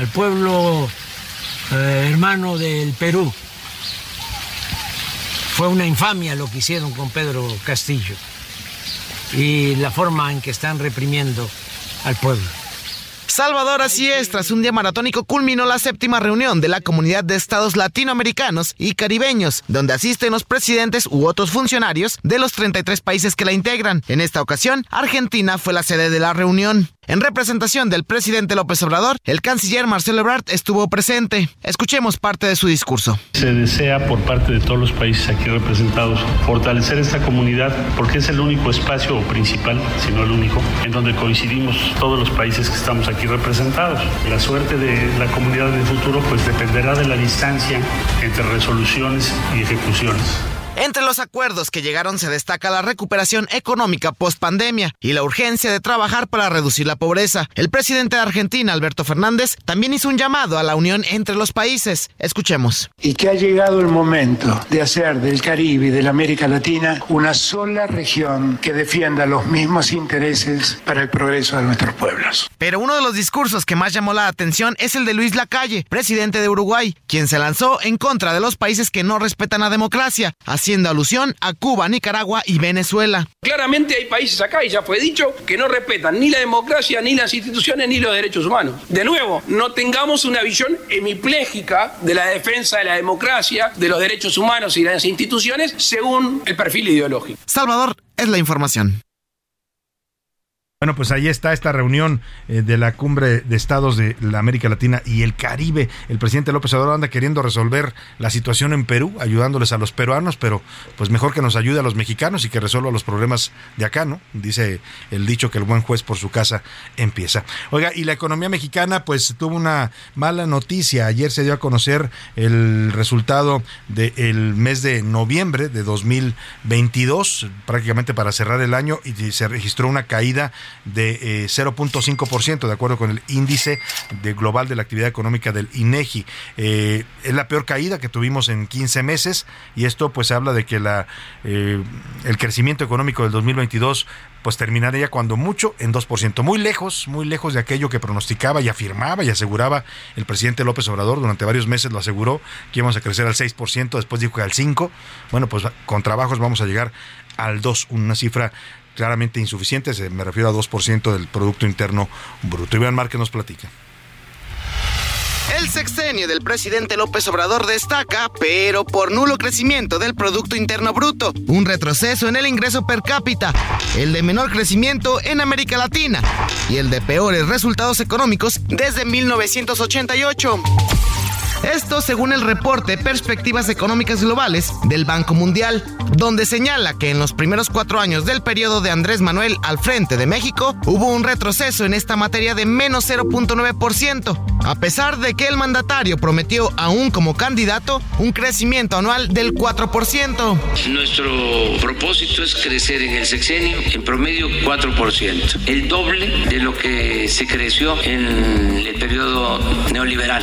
al pueblo eh, hermano del Perú. Fue una infamia lo que hicieron con Pedro Castillo y la forma en que están reprimiendo al pueblo. Salvador, así es, tras un día maratónico culminó la séptima reunión de la Comunidad de Estados Latinoamericanos y Caribeños, donde asisten los presidentes u otros funcionarios de los 33 países que la integran. En esta ocasión, Argentina fue la sede de la reunión. En representación del presidente López Obrador, el canciller Marcelo Ebrard estuvo presente. Escuchemos parte de su discurso. Se desea por parte de todos los países aquí representados fortalecer esta comunidad porque es el único espacio principal, si no el único, en donde coincidimos todos los países que estamos aquí representados. La suerte de la comunidad del futuro pues dependerá de la distancia entre resoluciones y ejecuciones. Entre los acuerdos que llegaron se destaca la recuperación económica post pandemia y la urgencia de trabajar para reducir la pobreza. El presidente de Argentina, Alberto Fernández, también hizo un llamado a la unión entre los países. Escuchemos. Y que ha llegado el momento de hacer del Caribe y de la América Latina una sola región que defienda los mismos intereses para el progreso de nuestros pueblos. Pero uno de los discursos que más llamó la atención es el de Luis Lacalle, presidente de Uruguay, quien se lanzó en contra de los países que no respetan la democracia haciendo alusión a Cuba, Nicaragua y Venezuela. Claramente hay países acá, y ya fue dicho, que no respetan ni la democracia, ni las instituciones, ni los derechos humanos. De nuevo, no tengamos una visión hemipléjica de la defensa de la democracia, de los derechos humanos y las instituciones según el perfil ideológico. Salvador, es la información. Bueno, pues ahí está esta reunión eh, de la cumbre de estados de la América Latina y el Caribe. El presidente López Obrador anda queriendo resolver la situación en Perú, ayudándoles a los peruanos, pero pues mejor que nos ayude a los mexicanos y que resuelva los problemas de acá, ¿no? Dice el dicho que el buen juez por su casa empieza. Oiga, y la economía mexicana pues tuvo una mala noticia. Ayer se dio a conocer el resultado del mes de noviembre de 2022, prácticamente para cerrar el año, y se registró una caída de 0.5%, eh, de acuerdo con el índice de global de la actividad económica del INEGI. Eh, es la peor caída que tuvimos en 15 meses y esto pues habla de que la, eh, el crecimiento económico del 2022 pues terminaría cuando mucho en 2%, muy lejos, muy lejos de aquello que pronosticaba y afirmaba y aseguraba el presidente López Obrador. Durante varios meses lo aseguró que íbamos a crecer al 6%, después dijo que al 5%, bueno, pues con trabajos vamos a llegar al 2, una cifra claramente insuficiente, me refiero a 2% del Producto Interno Bruto. Iván Márquez nos platica. El sexenio del presidente López Obrador destaca, pero por nulo crecimiento del Producto Interno Bruto, un retroceso en el ingreso per cápita, el de menor crecimiento en América Latina y el de peores resultados económicos desde 1988. Esto según el reporte Perspectivas Económicas Globales del Banco Mundial, donde señala que en los primeros cuatro años del periodo de Andrés Manuel al frente de México hubo un retroceso en esta materia de menos 0.9%, a pesar de que el mandatario prometió aún como candidato un crecimiento anual del 4%. Nuestro propósito es crecer en el sexenio en promedio 4%, el doble de lo que se creció en el periodo neoliberal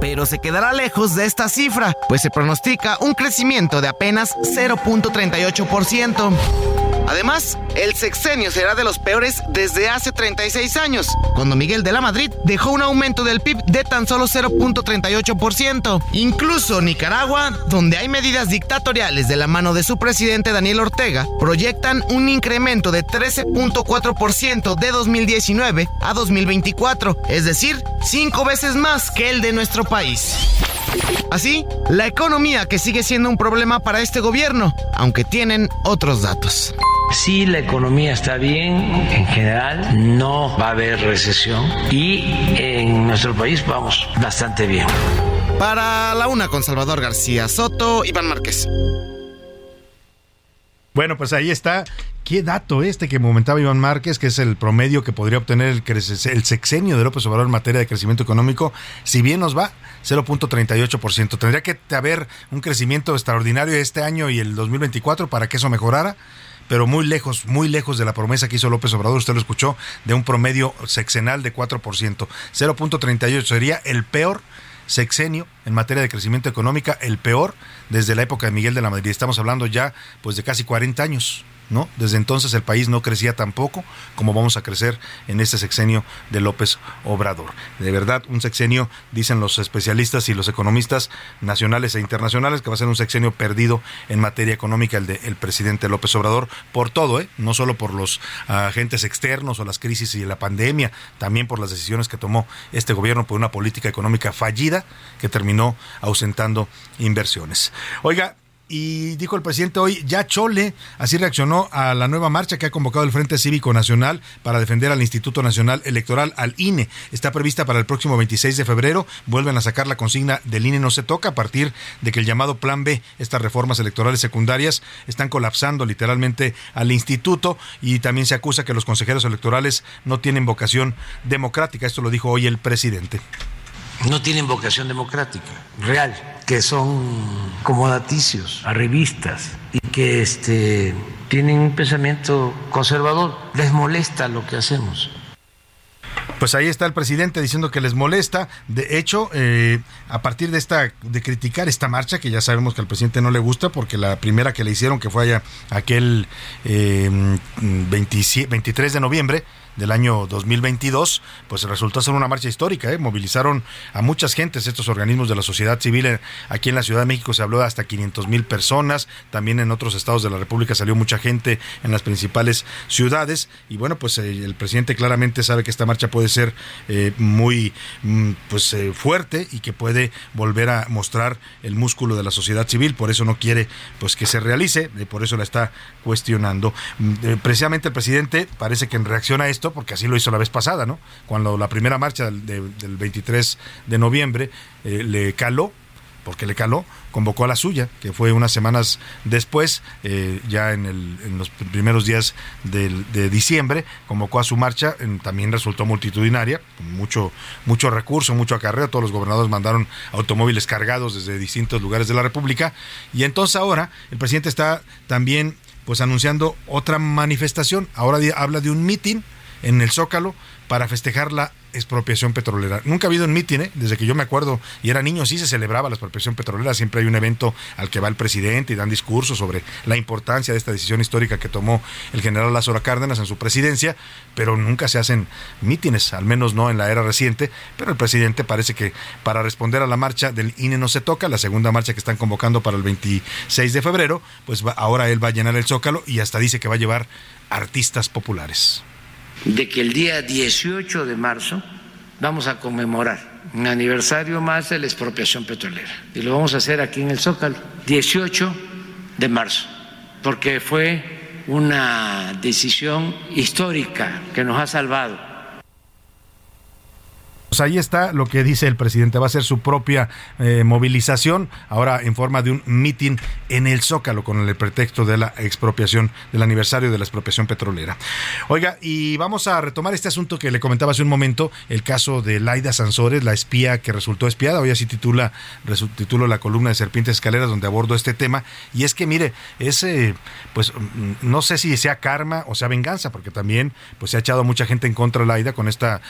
pero se quedará lejos de esta cifra, pues se pronostica un crecimiento de apenas 0.38%. Además, el sexenio será de los peores desde hace 36 años, cuando Miguel de la Madrid dejó un aumento del PIB de tan solo 0.38%. Incluso Nicaragua, donde hay medidas dictatoriales de la mano de su presidente Daniel Ortega, proyectan un incremento de 13.4% de 2019 a 2024, es decir, cinco veces más que el de nuestro país. Así, la economía que sigue siendo un problema para este gobierno, aunque tienen otros datos. Si la economía está bien en general, no va a haber recesión y en nuestro país vamos bastante bien. Para la una con Salvador García Soto, Iván Márquez. Bueno, pues ahí está. Qué dato este que momentaba Iván Márquez, que es el promedio que podría obtener el, el sexenio de López Obrador en materia de crecimiento económico. Si bien nos va, 0.38%. Tendría que haber un crecimiento extraordinario este año y el 2024 para que eso mejorara pero muy lejos, muy lejos de la promesa que hizo López Obrador, usted lo escuchó, de un promedio sexenal de 4%. 0.38 sería el peor sexenio en materia de crecimiento económica, el peor desde la época de Miguel de la Madrid. Estamos hablando ya pues de casi 40 años. ¿No? Desde entonces el país no crecía tampoco como vamos a crecer en este sexenio de López Obrador. De verdad, un sexenio, dicen los especialistas y los economistas nacionales e internacionales, que va a ser un sexenio perdido en materia económica el del presidente López Obrador, por todo, ¿eh? no solo por los agentes externos o las crisis y la pandemia, también por las decisiones que tomó este gobierno por una política económica fallida que terminó ausentando inversiones. Oiga, y dijo el presidente hoy, ya Chole, así reaccionó a la nueva marcha que ha convocado el Frente Cívico Nacional para defender al Instituto Nacional Electoral, al INE. Está prevista para el próximo 26 de febrero. Vuelven a sacar la consigna del INE no se toca a partir de que el llamado Plan B, estas reformas electorales secundarias, están colapsando literalmente al instituto y también se acusa que los consejeros electorales no tienen vocación democrática. Esto lo dijo hoy el presidente no tienen vocación democrática real, que son comodaticios, revistas y que este, tienen un pensamiento conservador. Les molesta lo que hacemos. Pues ahí está el presidente diciendo que les molesta. De hecho, eh, a partir de esta, de criticar esta marcha, que ya sabemos que al presidente no le gusta, porque la primera que le hicieron, que fue allá aquel eh, 23 de noviembre, del año 2022, pues resultó ser una marcha histórica. ¿eh? Movilizaron a muchas gentes estos organismos de la sociedad civil. Aquí en la Ciudad de México se habló de hasta 500 mil personas. También en otros estados de la República salió mucha gente en las principales ciudades. Y bueno, pues eh, el presidente claramente sabe que esta marcha puede ser eh, muy mm, pues fuerte y que puede volver a mostrar el músculo de la sociedad civil, por eso no quiere pues que se realice, eh, por eso la está cuestionando. Mm, precisamente el presidente parece que en reacción a esto, porque así lo hizo la vez pasada, ¿no? Cuando la primera marcha del, de- del 23 de noviembre eh, le caló, porque le caló, convocó a la suya, que fue unas semanas después, eh, ya en, el- los primeros días del- de diciembre, convocó a su marcha, también resultó multitudinaria, mucho, mucho recurso, mucho acarreo, todos los gobernadores mandaron automóviles cargados desde distintos lugares de la República, y entonces ahora el presidente está también pues anunciando otra manifestación, ahora habla de un mitin en el Zócalo para festejar la expropiación petrolera. Nunca ha habido un mitin, ¿eh? desde que yo me acuerdo y era niño, sí se celebraba la expropiación petrolera, siempre hay un evento al que va el presidente y dan discursos sobre la importancia de esta decisión histórica que tomó el general Lázaro Cárdenas en su presidencia, pero nunca se hacen mítines, al menos no en la era reciente, pero el presidente parece que para responder a la marcha del INE no se toca, la segunda marcha que están convocando para el 26 de febrero, pues va- ahora él va a llenar el Zócalo y hasta dice que va a llevar artistas populares. De que el día 18 de marzo vamos a conmemorar un aniversario más de la expropiación petrolera. Y lo vamos a hacer aquí en el Zócalo, 18 de marzo, porque fue una decisión histórica que nos ha salvado. Pues ahí está lo que dice el presidente. Va a ser su propia eh, movilización, ahora en forma de un mitin en el Zócalo, con el pretexto de la expropiación, del aniversario de la expropiación petrolera. Oiga, y vamos a retomar este asunto que le comentaba hace un momento, el caso de Laida Sansores, la espía que resultó espiada. Hoy así titula, titulo la columna de Serpientes Escaleras, donde abordo este tema. Y es que, mire, es, eh, pues, no sé si sea karma o sea venganza, porque también pues, se ha echado mucha gente en contra de Laida con estas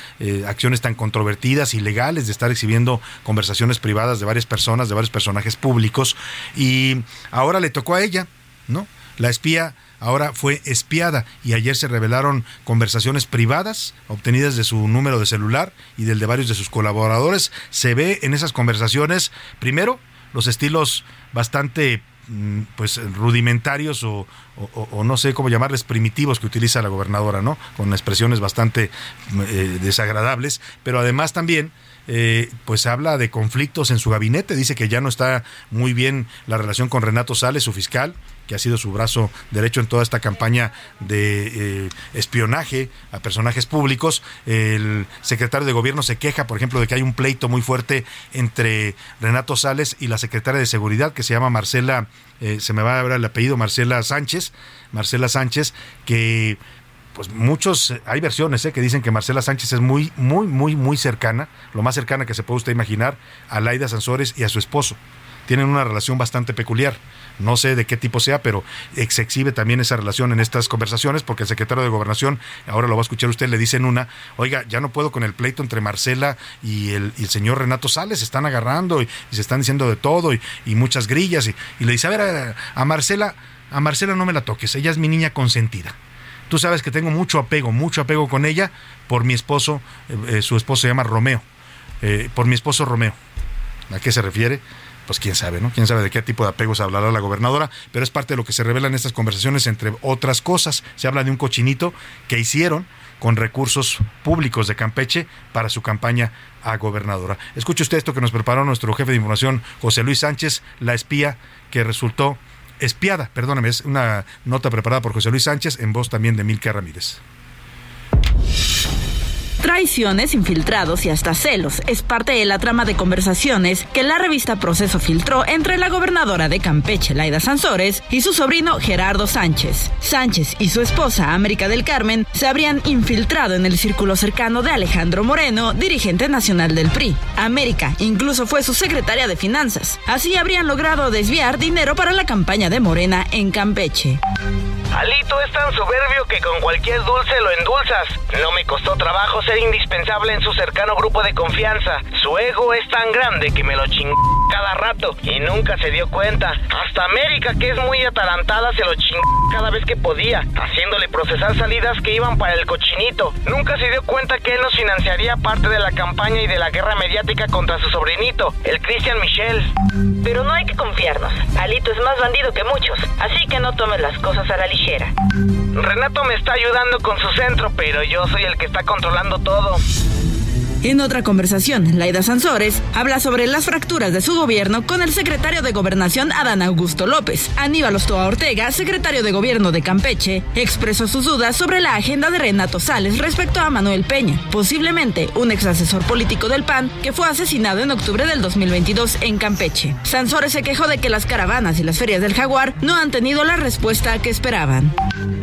acciones tan controvertidas, ilegales, de estar exhibiendo conversaciones privadas de varias personas, de varios personajes públicos. Y ahora le tocó a ella, ¿no? La espía ahora fue espiada y ayer se revelaron conversaciones privadas obtenidas de su número de celular y del de varios de sus colaboradores. Se ve en esas conversaciones, primero, los estilos bastante pues rudimentarios o no sé cómo llamarles primitivos que utiliza la gobernadora, ¿no? Con expresiones bastante eh, desagradables, pero además también eh, pues habla de conflictos en su gabinete, dice que ya no está muy bien la relación con Renato Sales, su fiscal, que ha sido su brazo derecho en toda esta campaña de eh, espionaje a personajes públicos. El secretario de gobierno se queja, por ejemplo, de que hay un pleito muy fuerte entre Renato Sales y la secretaria de seguridad, que se llama Marcela, eh, se me va a ver el apellido, Marcela Sánchez, Marcela Sánchez, que pues muchos, eh, hay versiones que dicen que Marcela Sánchez es muy, muy, muy, muy cercana, lo más cercana que se puede usted imaginar, a Laida Sansores y a su esposo. Tienen una relación bastante peculiar. No sé de qué tipo sea, pero se exhibe también esa relación en estas conversaciones, porque el secretario de Gobernación, ahora lo va a escuchar usted, le dice en una, oiga, ya no puedo con el pleito entre Marcela y el, señor Renato Sales, se están agarrando y, se están diciendo de todo y, y muchas grillas. Y, le dice, a ver, a, a Marcela, a Marcela no me la toques, ella es mi niña consentida. Tú sabes que tengo mucho apego, mucho apego con ella por mi esposo, eh, eh, su esposo se llama Romeo, eh, por mi esposo Romeo. ¿A qué se refiere? Pues quién sabe, ¿no? Quién sabe de qué tipo de apegos hablará la gobernadora, pero es parte de lo que se revela en estas conversaciones, entre otras cosas. Se habla de un cochinito que hicieron con recursos públicos de Campeche para su campaña a gobernadora. Escuche usted esto que nos preparó nuestro jefe de información, José Luis Sánchez, la espía que resultó espiada, perdóname, es una nota preparada por José Luis Sánchez en voz también de Milka Ramírez. Traiciones, infiltrados y hasta celos es parte de la trama de conversaciones que la revista Proceso filtró entre la gobernadora de Campeche, Laida Sansores, y su sobrino Gerardo Sánchez. Sánchez y su esposa, América del Carmen, se habrían infiltrado en el círculo cercano de Alejandro Moreno, dirigente nacional del PRI. América incluso fue su secretaria de Finanzas. Así habrían logrado desviar dinero para la campaña de Morena en Campeche. Alito es tan soberbio que con cualquier dulce lo endulzas. No me costó trabajo ser indispensable en su cercano grupo de confianza. Su ego es tan grande que me lo chingó cada rato y nunca se dio cuenta. Hasta América, que es muy atarantada, se lo chingó cada vez que podía, haciéndole procesar salidas que iban para el cochinito. Nunca se dio cuenta que él nos financiaría parte de la campaña y de la guerra mediática contra su sobrinito, el Christian Michel. Pero no hay que confiarnos. Alito es más bandido que muchos, así que no tomes las cosas a la ligera. Renato me está ayudando con su centro, pero yo soy el que está controlando todo. En otra conversación, Laida Sansores habla sobre las fracturas de su gobierno con el secretario de Gobernación Adán Augusto López. Aníbal Ostoa Ortega, secretario de Gobierno de Campeche, expresó sus dudas sobre la agenda de Renato Sales respecto a Manuel Peña, posiblemente un ex asesor político del PAN que fue asesinado en octubre del 2022 en Campeche. Sansores se quejó de que las caravanas y las ferias del jaguar no han tenido la respuesta que esperaban.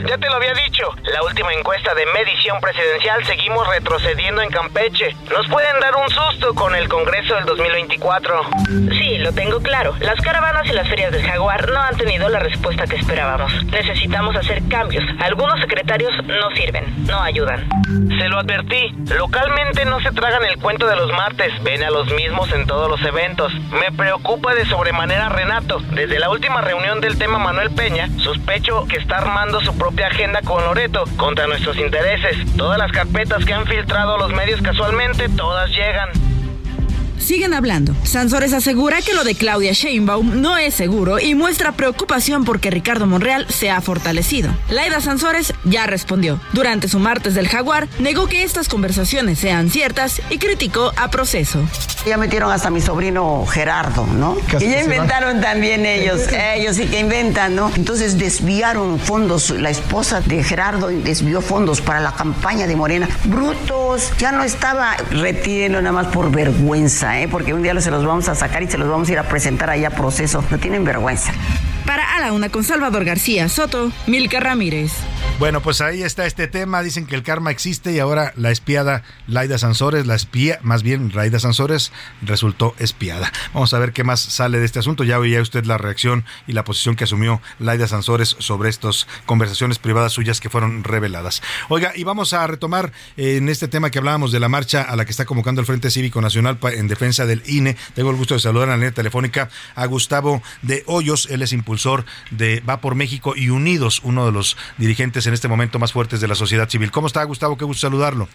Ya te lo había dicho, la última encuesta de medición presidencial seguimos retrocediendo en Campeche. Nos pueden dar un susto con el Congreso del 2024. Sí, lo tengo claro. Las caravanas y las ferias del jaguar no han tenido la respuesta que esperábamos. Necesitamos hacer cambios. Algunos secretarios no sirven, no ayudan. Se lo advertí. Localmente no se tragan el cuento de los martes. Ven a los mismos en todos los eventos. Me preocupa de sobremanera Renato. Desde la última reunión del tema Manuel Peña, sospecho que está armando su propia agenda con Loreto contra nuestros intereses. Todas las carpetas que han filtrado los medios casualmente todas llegan. Siguen hablando. Sansores asegura que lo de Claudia Sheinbaum no es seguro y muestra preocupación porque Ricardo Monreal se ha fortalecido. Laida Sansores ya respondió. Durante su martes del Jaguar, negó que estas conversaciones sean ciertas y criticó a Proceso. Ya metieron hasta mi sobrino Gerardo, ¿no? Y ya inventaron también ellos. Ellos sí que inventan, ¿no? Entonces desviaron fondos. La esposa de Gerardo desvió fondos para la campaña de Morena. Brutos. Ya no estaba. Retírenlo nada más por vergüenza. ¿Eh? porque un día se los vamos a sacar y se los vamos a ir a presentar allá a proceso. No tienen vergüenza. Para A la Una con Salvador García Soto, Milka Ramírez. Bueno, pues ahí está este tema. Dicen que el karma existe y ahora la espiada Laida Sansores, la espía, más bien Laida Sansores, resultó espiada. Vamos a ver qué más sale de este asunto. Ya oía usted la reacción y la posición que asumió Laida Sansores sobre estas conversaciones privadas suyas que fueron reveladas. Oiga, y vamos a retomar eh, en este tema que hablábamos de la marcha a la que está convocando el Frente Cívico Nacional en defensa del INE. Tengo el gusto de saludar en la línea telefónica a Gustavo de Hoyos. Él es impulsor de Va por México y Unidos, uno de los dirigentes en este momento más fuertes de la sociedad civil. ¿Cómo está, Gustavo? Qué gusto saludarlo.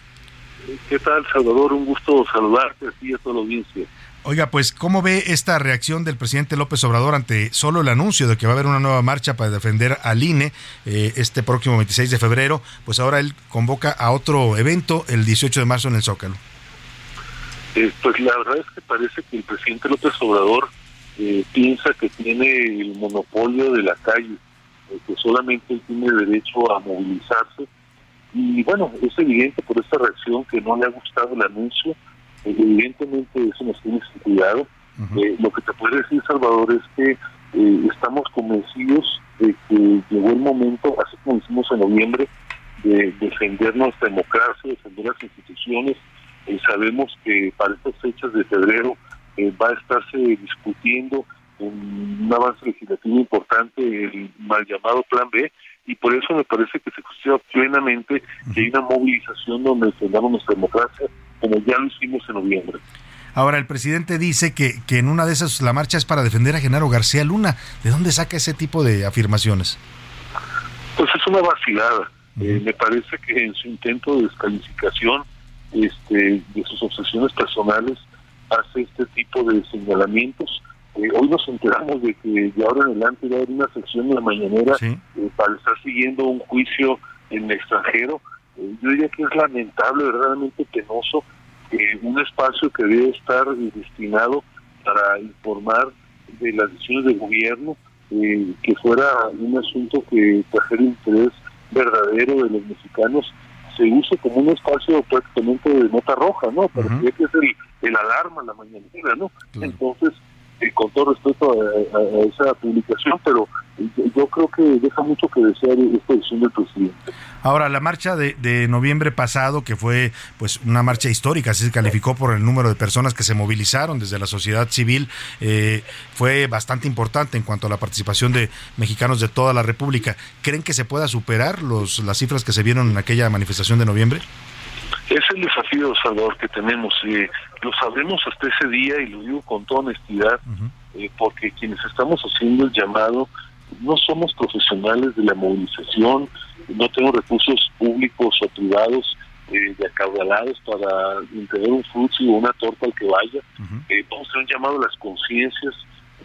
¿Qué tal, Salvador? Un gusto saludarte y a toda la audiencia. Oiga, pues, ¿cómo ve esta reacción del presidente López Obrador ante solo el anuncio de que va a haber una nueva marcha para defender al INE eh, este próximo 26 de febrero? Pues ahora él convoca a otro evento el 18 de marzo en el Zócalo. Eh, pues la verdad es que parece que el presidente López Obrador eh, piensa que tiene el monopolio de la calle, eh, que solamente él tiene derecho a movilizarse. Y bueno, es evidente por esta reacción que no le ha gustado el anuncio, eh, evidentemente eso nos tiene sin cuidado. lo que te puede decir, Salvador, es que estamos convencidos de que llegó el momento, así como hicimos en noviembre, de defender nuestra democracia, defender las instituciones. sabemos que para estas fechas de febrero eh, va a estarse discutiendo un, avance legislativo importante, el mal llamado Plan B, y por eso me parece que se justifica plenamente que hay una movilización donde defendamos nuestra democracia, como ya lo hicimos en noviembre. Ahora, el presidente dice que, que en una de esas la marcha es para defender a Genaro García Luna. ¿De dónde saca ese tipo de afirmaciones? Pues es una vacilada. Eh, me parece que en su intento de descalificación este, de sus obsesiones personales, hace este tipo de señalamientos. Eh, hoy nos enteramos de que de ahora en adelante va a haber una sección de la mañanera eh, para estar siguiendo un juicio en el extranjero. Eh, yo diría que es lamentable, verdaderamente penoso, un espacio que debe estar destinado para informar de las decisiones del gobierno, que fuera un asunto que trajera interés verdadero de los mexicanos, se use como un espacio prácticamente de nota roja, ¿no? Parecía que es el, el alarma la mañanera, ¿no? Entonces, eh, con todo respeto a, esa publicación, pero yo creo que deja mucho que desear esta decisión del presidente. Ahora, la marcha de, de, noviembre pasado, que fue pues una marcha histórica, así se calificó por el número de personas que se movilizaron desde la sociedad civil, eh, fue bastante importante en cuanto a la participación de mexicanos de toda la República. ¿Creen que se pueda superar los, las cifras que se vieron en aquella manifestación de noviembre? Es el desafío, Salvador, que tenemos. Eh, lo sabemos hasta ese día y lo digo con toda honestidad, eh, porque quienes estamos haciendo el llamado no somos profesionales de la movilización, no tenemos recursos públicos o privados eh, de acaudalados para entregar un fruto o una torta al que vaya. Eh, vamos a hacer un llamado a las conciencias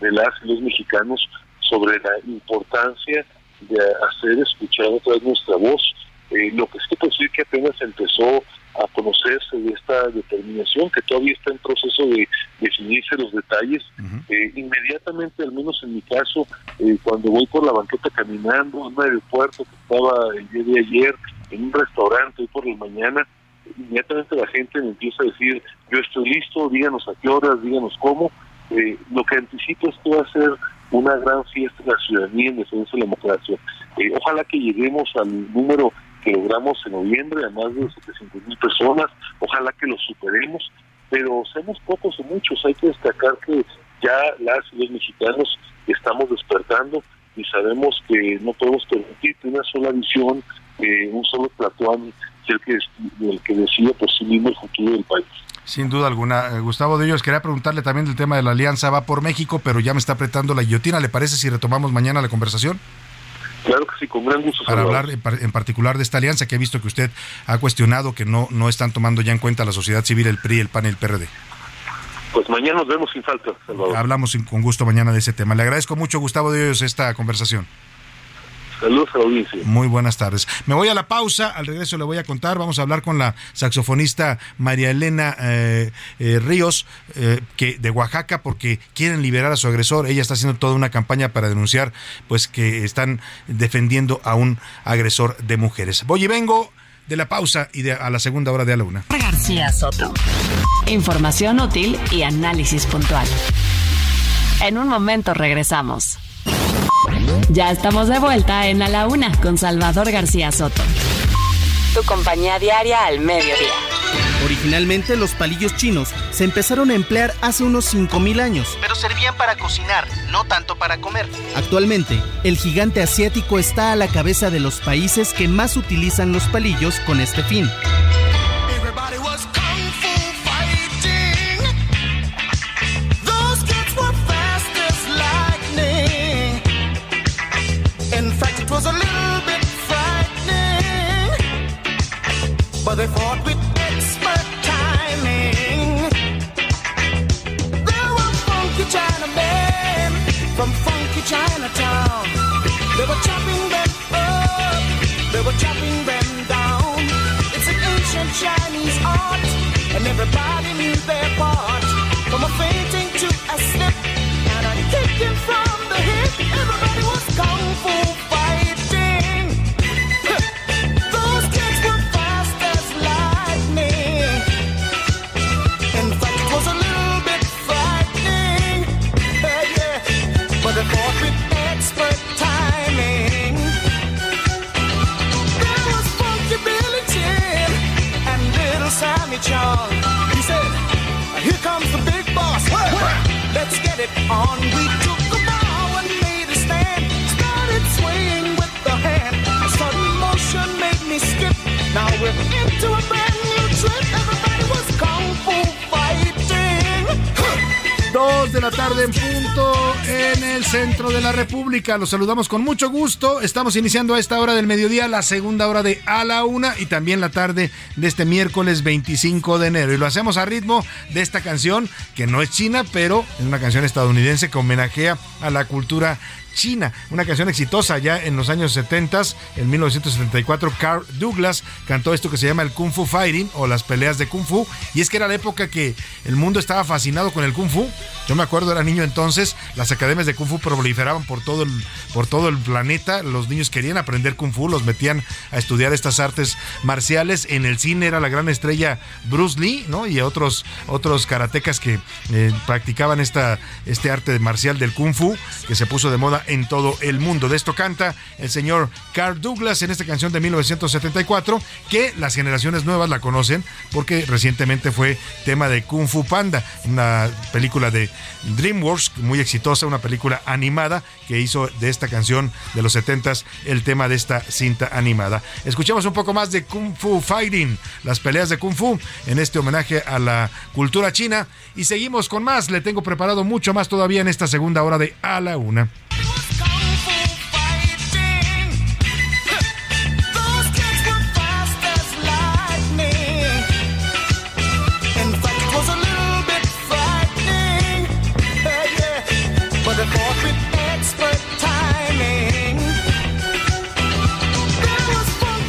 de las y los mexicanos sobre la importancia de hacer escuchar otra vez nuestra voz. Eh, lo que sí puedo decir que apenas empezó a conocerse de esta determinación, que todavía está en proceso de definirse los detalles. Eh, inmediatamente, al menos en mi caso, eh, cuando voy por la banqueta caminando, en un aeropuerto que estaba el día de ayer, en un restaurante hoy por la mañana, inmediatamente la gente me empieza a decir, yo estoy listo, díganos a qué horas, díganos cómo. Eh, lo que anticipo es que va a ser una gran fiesta de la ciudadanía en defensa de la democracia. Eh, ojalá que lleguemos al número que logramos en noviembre, a más de 700 mil personas, ojalá que lo superemos, pero seamos pocos o muchos, hay que destacar que ya las y los mexicanos estamos despertando y sabemos que no podemos permitir que una sola visión, eh, un solo platuán, sea el que, el que decida por sí mismo el futuro del país. Sin duda alguna. Eh, Gustavo de ellos quería preguntarle también del tema de la alianza Va por México, pero ya me está apretando la guillotina. ¿Le parece si retomamos mañana la conversación? Claro que sí, con gran gusto. Para hablar en par- en particular de esta alianza que he visto que usted ha cuestionado que no, no están tomando ya en cuenta la sociedad civil, el PRI, el PAN y el PRD. Pues mañana nos vemos sin falta, Salvador. Hablamos con gusto mañana de ese tema. Le agradezco mucho, Gustavo de ellos, esta conversación. Saludos a la audiencia. Muy buenas tardes. Me voy a la pausa, al regreso le voy a contar, vamos a hablar con la saxofonista María Elena eh, eh, Ríos, eh, que de Oaxaca, porque quieren liberar a su agresor. Ella está haciendo toda una campaña para denunciar, pues que están defendiendo a un agresor de mujeres. Voy y vengo de la pausa y de, a la segunda hora de a la una. García Soto. Información útil y análisis puntual. En un momento regresamos. Ya estamos de vuelta en A la Una con Salvador García Soto. Tu compañía diaria al mediodía. Originalmente los palillos chinos se empezaron a emplear hace unos 5.000 años. Pero servían para cocinar, no tanto para comer. Actualmente, el gigante asiático está a la cabeza de los países que más utilizan los palillos con este fin. República. Los saludamos con mucho gusto. Estamos iniciando a esta hora del mediodía la segunda hora de a la una y también la tarde de este miércoles 25 de enero. Y lo hacemos a ritmo de esta canción que no es china, pero es una canción estadounidense que homenajea a la cultura China, una canción exitosa ya en los años 70, en 1974 Carl Douglas cantó esto que se llama el Kung Fu Fighting o las peleas de Kung Fu y es que era la época que el mundo estaba fascinado con el Kung Fu. Yo me acuerdo era niño entonces, las academias de Kung Fu proliferaban por todo el por todo el planeta, los niños querían aprender Kung Fu, los metían a estudiar estas artes marciales, en el cine era la gran estrella Bruce Lee, ¿no? Y otros otros karatecas que eh, practicaban esta este arte marcial del Kung Fu que se puso de moda en todo el mundo. De esto canta el señor Carl Douglas en esta canción de 1974, que las generaciones nuevas la conocen porque recientemente fue tema de Kung Fu Panda, una película de DreamWorks muy exitosa, una película animada que hizo de esta canción de los 70s el tema de esta cinta animada. Escuchemos un poco más de Kung Fu Fighting, las peleas de Kung Fu en este homenaje a la cultura china y seguimos con más. Le tengo preparado mucho más todavía en esta segunda hora de A la Una.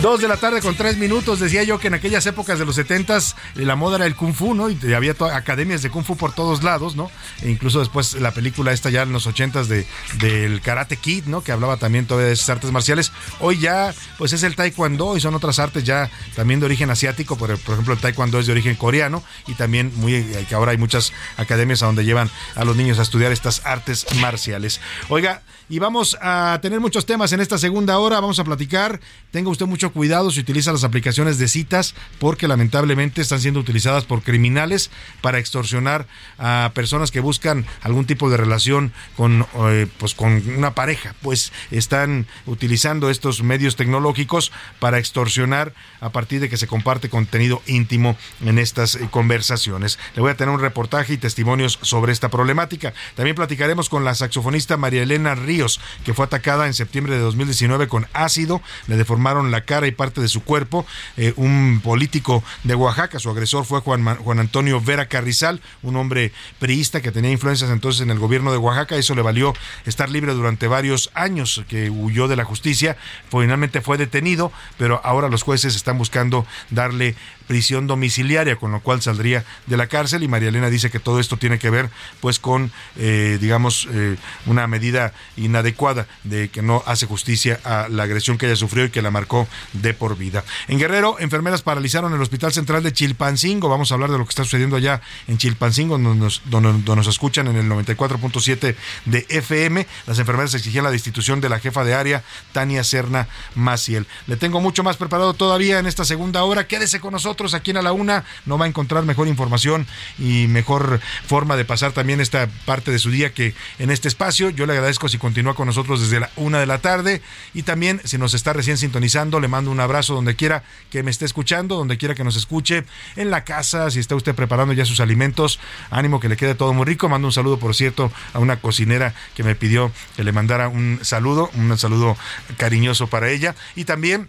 Dos de la tarde con tres minutos. Decía yo que en aquellas épocas de los setentas eh, la moda era el kung fu, ¿no? Y había academias de kung fu por todos lados, ¿no? E incluso después la película esta ya en los ochentas de, del Karate Kid, ¿no? Que hablaba también todavía de esas artes marciales. Hoy ya, pues es el taekwondo y son otras artes ya también de origen asiático. Por, ejemplo, el taekwondo es de origen coreano y también muy, eh, que ahora hay muchas academias a donde llevan a los niños a estudiar estas artes marciales. Oiga, y vamos a tener muchos temas en esta segunda hora. Vamos a platicar. Tenga usted mucho cuidado si utiliza las aplicaciones de citas, porque lamentablemente están siendo utilizadas por criminales para extorsionar a personas que buscan algún tipo de relación con, eh, pues, con una pareja. Pues están utilizando estos medios tecnológicos para extorsionar a partir de que se comparte contenido íntimo en estas eh, conversaciones. Le voy a tener un reportaje y testimonios sobre esta problemática. También platicaremos con la saxofonista María Elena Ríos que fue atacada en septiembre de 2019 con ácido, le deformaron la cara y parte de su cuerpo. Eh, un político de Oaxaca, su agresor fue Juan, Juan Antonio Vera Carrizal, un hombre priista que tenía influencias entonces en el gobierno de Oaxaca. Eso le valió estar libre durante varios años, que huyó de la justicia. Finalmente fue detenido, pero ahora los jueces están buscando darle prisión domiciliaria, con lo cual saldría de la cárcel y María Elena dice que todo esto tiene que ver pues con, eh, digamos, eh, una medida inadecuada de que no hace justicia a la agresión que ella sufrió y que la marcó de por vida. En Guerrero, enfermeras paralizaron el Hospital Central de Chilpancingo. Vamos a hablar de lo que está sucediendo allá en Chilpancingo, donde nos, donde nos escuchan en el 94.7 de FM. Las enfermeras exigían la destitución de la jefa de área, Tania Serna Maciel. Le tengo mucho más preparado todavía en esta segunda hora. Quédese con nosotros aquí en A la Una no va a encontrar mejor información y mejor forma de pasar también esta parte de su día que en este espacio. Yo le agradezco si continúa con nosotros desde la una de la tarde y también si nos está recién sintonizando, le mando un abrazo donde quiera que me esté escuchando, donde quiera que nos escuche, en la casa, si está usted preparando ya sus alimentos, ánimo que le quede todo muy rico. Mando un saludo, por cierto, a una cocinera que me pidió que le mandara un saludo, un saludo cariñoso para ella y también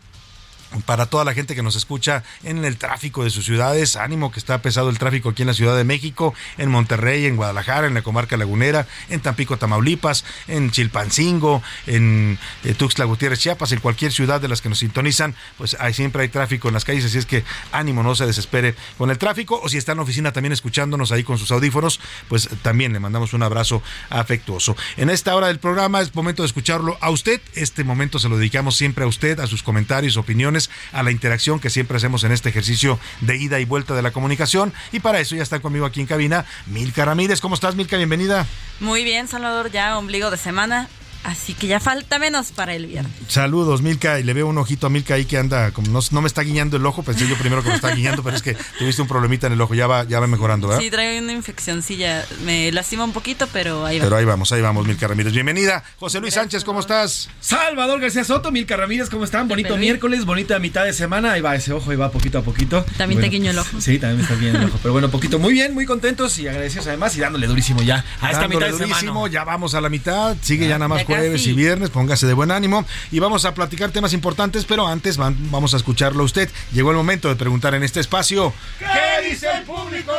para toda la gente que nos escucha en el tráfico de sus ciudades, ánimo que está pesado el tráfico aquí en la Ciudad de México, en Monterrey, en Guadalajara, en la comarca lagunera, en Tampico, Tamaulipas, en Chilpancingo, en eh, Tuxtla Gutiérrez, Chiapas, en cualquier ciudad de las que nos sintonizan, pues hay, siempre hay tráfico en las calles, así es que ánimo, no se desespere con el tráfico, o si está en la oficina también escuchándonos ahí con sus audífonos, pues también le mandamos un abrazo afectuoso. En esta hora del programa es momento de escucharlo a usted, este momento se lo dedicamos siempre a usted, a sus comentarios, opiniones, a la interacción que siempre hacemos en este ejercicio de ida y vuelta de la comunicación. Y para eso ya está conmigo aquí en cabina Milka Ramírez. ¿Cómo estás, Milka? Bienvenida. Muy bien, Salvador, ya ombligo de semana. Así que ya falta menos para el viernes. Saludos, Milka. Y le veo un ojito a Milka ahí que anda, como no, me está guiñando el ojo. Pensé yo primero que me está guiñando, pero es que tuviste un problemita en el ojo. Ya va, ya va mejorando, ¿verdad? Sí, trae una infeccióncilla. Me lastima un poquito, pero ahí va. Pero ahí vamos, ahí vamos, Milka Ramírez. Bienvenida. José Luis Sánchez, ¿cómo estás? Salvador García Soto, Milka Ramírez, ¿cómo están? Bonito miércoles, bonita mitad de semana. Ahí va ese ojo, ahí va poquito a poquito. También te guiño el ojo. Sí, también me está guiñando el ojo. Pero bueno, poquito. Muy bien, muy contentos y agradecidos además y dándole durísimo ya a esta mitad de durísimo, Ya vamos a la mitad. Sigue ya, nada más jueves y viernes póngase de buen ánimo y vamos a platicar temas importantes, pero antes vamos a escucharlo a usted. Llegó el momento de preguntar en este espacio. ¿Qué dice el público?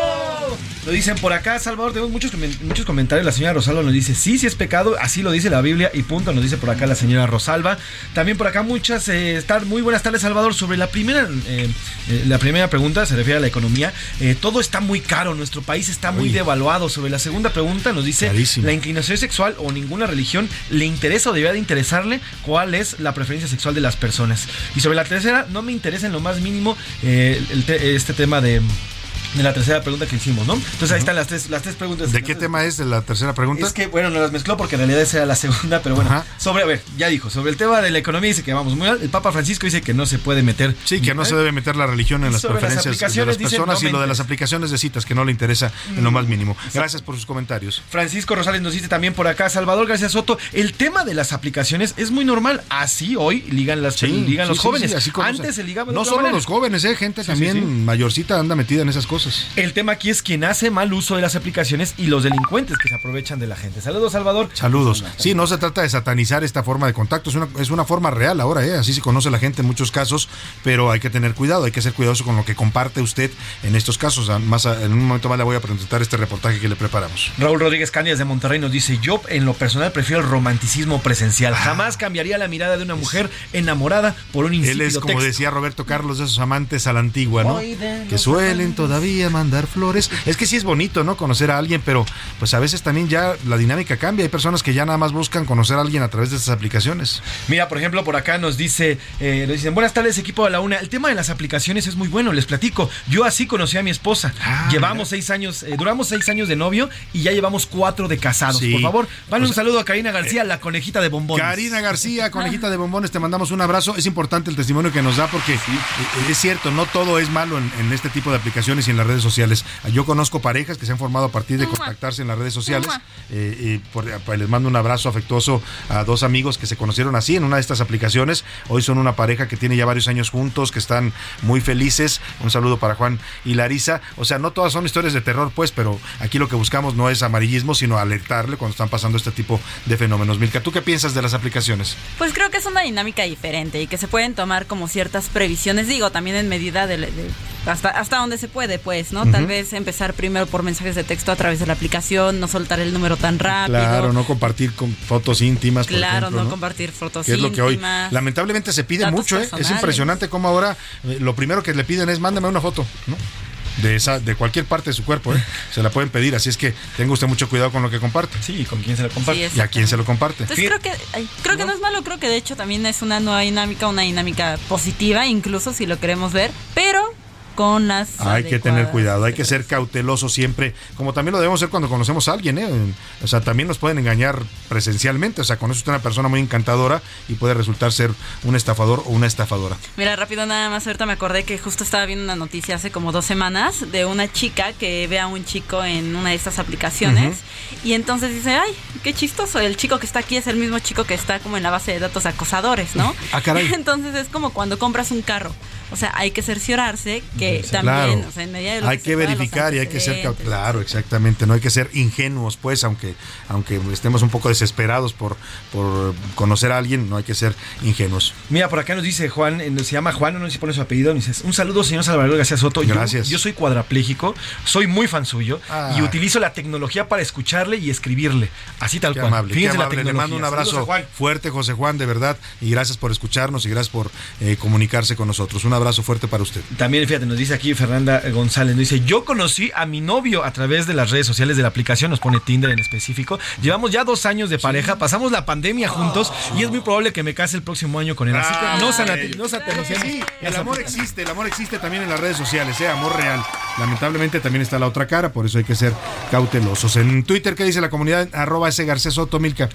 Lo dicen por acá, Salvador, tenemos muchos, muchos comentarios. La señora Rosalba nos dice, sí, sí es pecado, así lo dice la Biblia y punto, nos dice por acá la señora Rosalba. También por acá muchas, eh, muy buenas tardes, Salvador. Sobre la primera, eh, eh, la primera pregunta se refiere a la economía. Eh, todo está muy caro, nuestro país está muy devaluado. Sobre la segunda pregunta nos dice, la inclinación sexual o ninguna religión le interesa o debería de interesar cuál es la preferencia sexual de las personas. Y sobre la tercera, no me interesa en lo más mínimo este tema de de la tercera pregunta que hicimos, ¿no? Entonces ahí están las tres, las tres preguntas. ¿De qué tema es la tercera pregunta? Es que, bueno, no las mezcló porque en realidad esa era la segunda, pero bueno, sobre, a ver, ya dijo, sobre el tema de la economía dice que vamos muy mal. El Papa Francisco dice que no se puede meter. Sí, que no se debe meter la religión en las preferencias de las personas y lo de las aplicaciones de citas, que no le interesa en lo más mínimo. Gracias por sus comentarios. Francisco Rosales nos dice también por acá, Salvador García Soto, el tema de las aplicaciones es muy normal. Así hoy ligan las ligan los jóvenes. Antes se ligaba No solo los jóvenes, eh, gente también mayorcita anda metida en esas cosas. Cosas. El tema aquí es quien hace mal uso de las aplicaciones y los delincuentes que se aprovechan de la gente. Saludos, Salvador. Saludos. Sí, no se trata de satanizar esta forma de contacto, es una, es una forma real ahora, ¿eh? así se conoce la gente en muchos casos, pero hay que tener cuidado, hay que ser cuidadoso con lo que comparte usted en estos casos. Ah, Más a- en un momento más le voy a presentar este reportaje que le preparamos. Raúl Rodríguez Cañas de Monterrey nos dice, yo en lo personal prefiero el romanticismo presencial. Jamás cambiaría la mirada de una mujer enamorada por un Él es, como texto. decía Roberto Carlos, de esos amantes a la antigua, ¿no? Que suelen todavía mandar flores. Es que sí es bonito, ¿no? Conocer a alguien, pero pues a veces también ya la dinámica cambia. Hay personas que ya nada más buscan conocer a alguien a través de estas aplicaciones. Mira, por ejemplo, por acá nos dice, eh, nos dicen, buenas tardes equipo de la una. El tema de las aplicaciones es muy bueno, les platico. Yo así conocí a mi esposa. Ah, llevamos seis años, eh, duramos seis años de novio y ya llevamos cuatro de casados. Sí. Por favor, vale O un saludo a Karina García, la conejita de bombones. Karina García, conejita de bombones, te mandamos un abrazo. Es importante el testimonio que nos da porque eh, es cierto, no todo es malo en, en este tipo de aplicaciones y en las redes sociales. Yo conozco parejas que se han formado a partir de contactarse en las redes sociales. Eh, y por- pues, les mando un abrazo afectuoso a dos amigos que se conocieron así en una de estas aplicaciones. Hoy son una pareja que tiene ya varios años juntos, que están muy felices. Un saludo para Juan y Larisa. O sea, no todas son historias de terror, pues, pero aquí lo que buscamos no es amarillismo, sino alertarle cuando están pasando este tipo de fenómenos. Milka, ¿tú qué piensas de las aplicaciones? Pues creo que es una dinámica diferente y que se pueden tomar como ciertas previsiones, digo, también en medida de, de- hasta, hasta donde se puede, pues, ¿no? Tal vez empezar primero por mensajes de texto a través de la aplicación, no soltar el número tan rápido. Claro, no compartir con fotos íntimas, por Claro, ejemplo, no, compartir fotos que es lo que hoy íntimas. lamentablemente se pide mucho, ¿eh? es impresionante cómo ahora eh, lo primero que le piden es mándame una foto, ¿no? De esa, de cualquier parte de su cuerpo, ¿eh? se la pueden pedir, así es que tenga usted mucho cuidado con lo que comparte. Sí, con quién se lo comparte. Sí, y a quién se lo comparte. Entonces creo que ay, creo que no es malo, creo que de hecho también es una nueva dinámica, una dinámica positiva, incluso si lo queremos ver, pero con las Hay que tener cuidado, hay que ser cauteloso siempre, como también lo debemos ser cuando conocemos a alguien, ¿eh? O sea, también nos pueden engañar presencialmente, o sea, conoce usted a una persona muy encantadora y puede resultar ser un estafador o una estafadora. Mira, rápido nada más, ahorita me acordé que justo estaba viendo una noticia hace como dos semanas de una chica que ve a un chico en una de estas aplicaciones y entonces dice, ay, qué chistoso, el chico que está aquí es el mismo chico que está como en la base de datos acosadores, ¿no? Ah, caray. Entonces es como cuando compras un carro, o sea, hay que cerciorarse que también, Claro. o sea, en medida de lo hay se que verificar y hay que ser claro exactamente no hay que ser ingenuos pues aunque aunque estemos un poco desesperados por por conocer a alguien no hay que ser ingenuos Mira, por acá nos dice Juan, eh, se llama Juan, no sé si pone su apellido, nos dice, un saludo señor Salvador García Soto. Yo- Gracias. Yo, soy cuadrapléjico, soy muy fan suyo Ah. y utilizo la tecnología para escucharle y escribirle. Así tal Qué cual. amable, qué Fíjense la amable. Le mando un abrazo Juan. fuerte, José Juan, de verdad, y gracias por escucharnos y gracias por eh, comunicarse con nosotros. Un abrazo fuerte para usted. También, fíjate, nos dice aquí Fernanda González, nos dice, yo conocí a mi novio a través de las redes sociales de la aplicación, nos pone Tinder en específico. Llevamos ya dos años de pareja, pasamos la pandemia juntos y es muy probable que me case el próximo año con él. Así que no, sanati- no satanicemos Sí, el amor existe, el amor existe también en las redes sociales, ¿eh? amor real. Lamentablemente también está la otra cara, por eso hay que ser cautelosos. En Twitter, ¿qué dice la comunidad? Arroba ese Garcés Soto, Milka.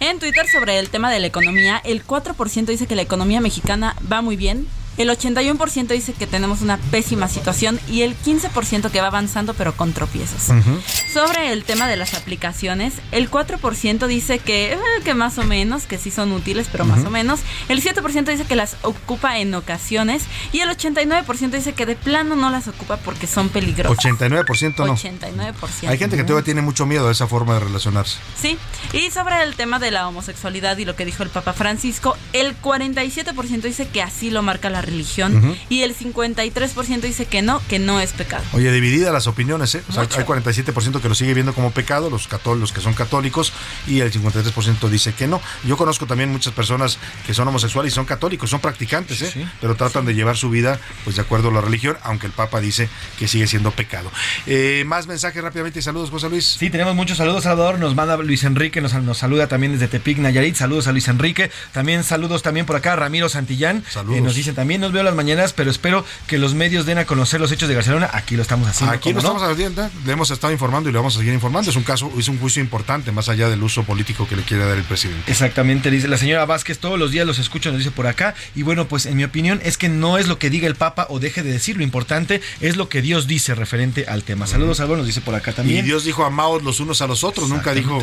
En Twitter sobre el tema de la economía, el 4% dice que la economía mexicana va muy bien, el 81% dice que tenemos una pésima situación y el 15% que va avanzando pero con tropiezos. Sobre el tema de las aplicaciones, el 4% dice que, eh, que más o menos, que sí son útiles, pero más o menos. El 7% dice que las ocupa en ocasiones y el 89% dice que de plano no las ocupa porque son peligrosas. 89% no. 89%. Hay gente que todavía tiene mucho miedo de esa forma de relacionarse. Sí, y sobre el tema de la homosexualidad y lo que dijo el Papa Francisco, el 47% dice que así lo marca la religión y el 53% dice que no, que no es pecado. Oye, divididas las opiniones, ¿eh? O sea, hay 47% que lo sigue viendo como pecado, los católicos que son católicos, y el 53% dice que no. Yo conozco también muchas personas que son homosexuales y son católicos, son practicantes, ¿eh? Pero tratan de llevar su vida pues de acuerdo a la religión, aunque el Papa dice que sigue siendo pecado. Eh, más mensajes rápidamente y saludos, José Luis. Sí, tenemos muchos saludos, Salvador. Nos manda Luis Enrique, nos, nos saluda también desde Tepic, Nayarit. Saludos a Luis Enrique. También saludos también por acá a Ramiro Santillán. Saludos. Eh, nos dice también, nos veo las mañanas, pero espero que los medios den a conocer los hechos de Barcelona. Aquí lo estamos haciendo. Aquí lo estamos haciendo, ¿eh? le hemos estado informando y le vamos a seguir informando. Es un caso, es un juicio importante, más allá del uso político que le quiere dar el presidente. Exactamente, dice la señora Vázquez, todos los días los escucho, nos dice por acá. Y bueno, pues en mi opinión es que no es lo que diga el Papa o deje de decir, lo importante es lo que Dios dice referente al tema. Saludos, Álvaro, nos dice por acá Y también. Dios dijo amaos los unos a los otros, nunca dijo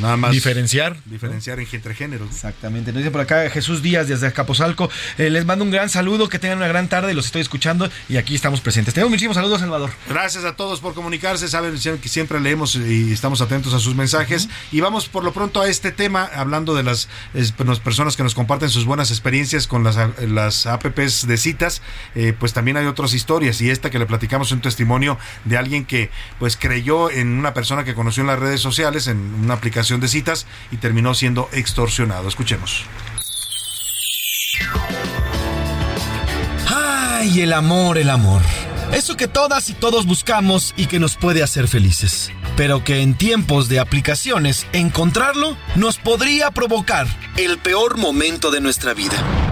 nada más Diferenciar. diferenciar entre géneros. Exactamente. Nos dice por acá Jesús Díaz desde Acapozalco. Eh, les mando un gran saludo saludo, que tengan una gran tarde, los estoy escuchando y aquí estamos presentes. Tenemos muchísimos saludos, Salvador. Gracias a todos por comunicarse, saben que siempre leemos y estamos atentos a sus mensajes. Y vamos por lo pronto a este tema, hablando de las, personas que nos comparten sus buenas experiencias con las, las apps de citas, eh, pues también hay otras historias y esta que le platicamos un testimonio de alguien que pues creyó en una persona que conoció en las redes sociales, en una aplicación de citas y terminó siendo extorsionado. Escuchemos. Ay, el amor, el amor. Eso que todas y todos buscamos y que nos puede hacer felices. Pero que en tiempos de aplicaciones, encontrarlo nos podría provocar el peor momento de nuestra vida.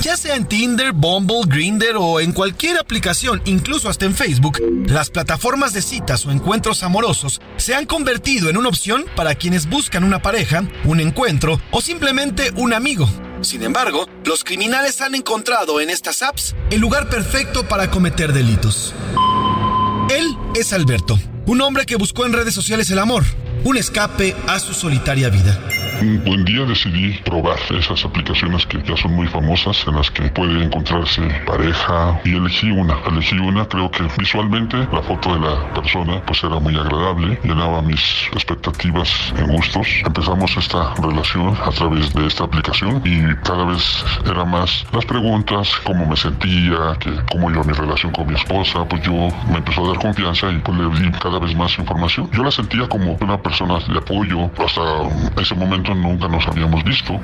Ya sea en Tinder, Bumble, Grinder o en cualquier aplicación, incluso hasta en Facebook, las plataformas de citas o encuentros amorosos se han convertido en una opción para quienes buscan una pareja, un encuentro o simplemente un amigo. Sin embargo, los criminales han encontrado en estas apps el lugar perfecto para cometer delitos. Él es Alberto, un hombre que buscó en redes sociales el amor, un escape a su solitaria vida. Un buen día decidí probar esas aplicaciones que ya son muy famosas en las que puede encontrarse pareja y elegí una. Elegí una, creo que visualmente la foto de la persona pues era muy agradable, llenaba mis expectativas en gustos. Empezamos esta relación a través de esta aplicación y cada vez era más las preguntas, cómo me sentía, que, cómo iba mi relación con mi esposa, pues yo me empezó a dar confianza y pues le di cada vez más información. Yo la sentía como una persona de apoyo hasta ese momento nunca nos habíamos visto.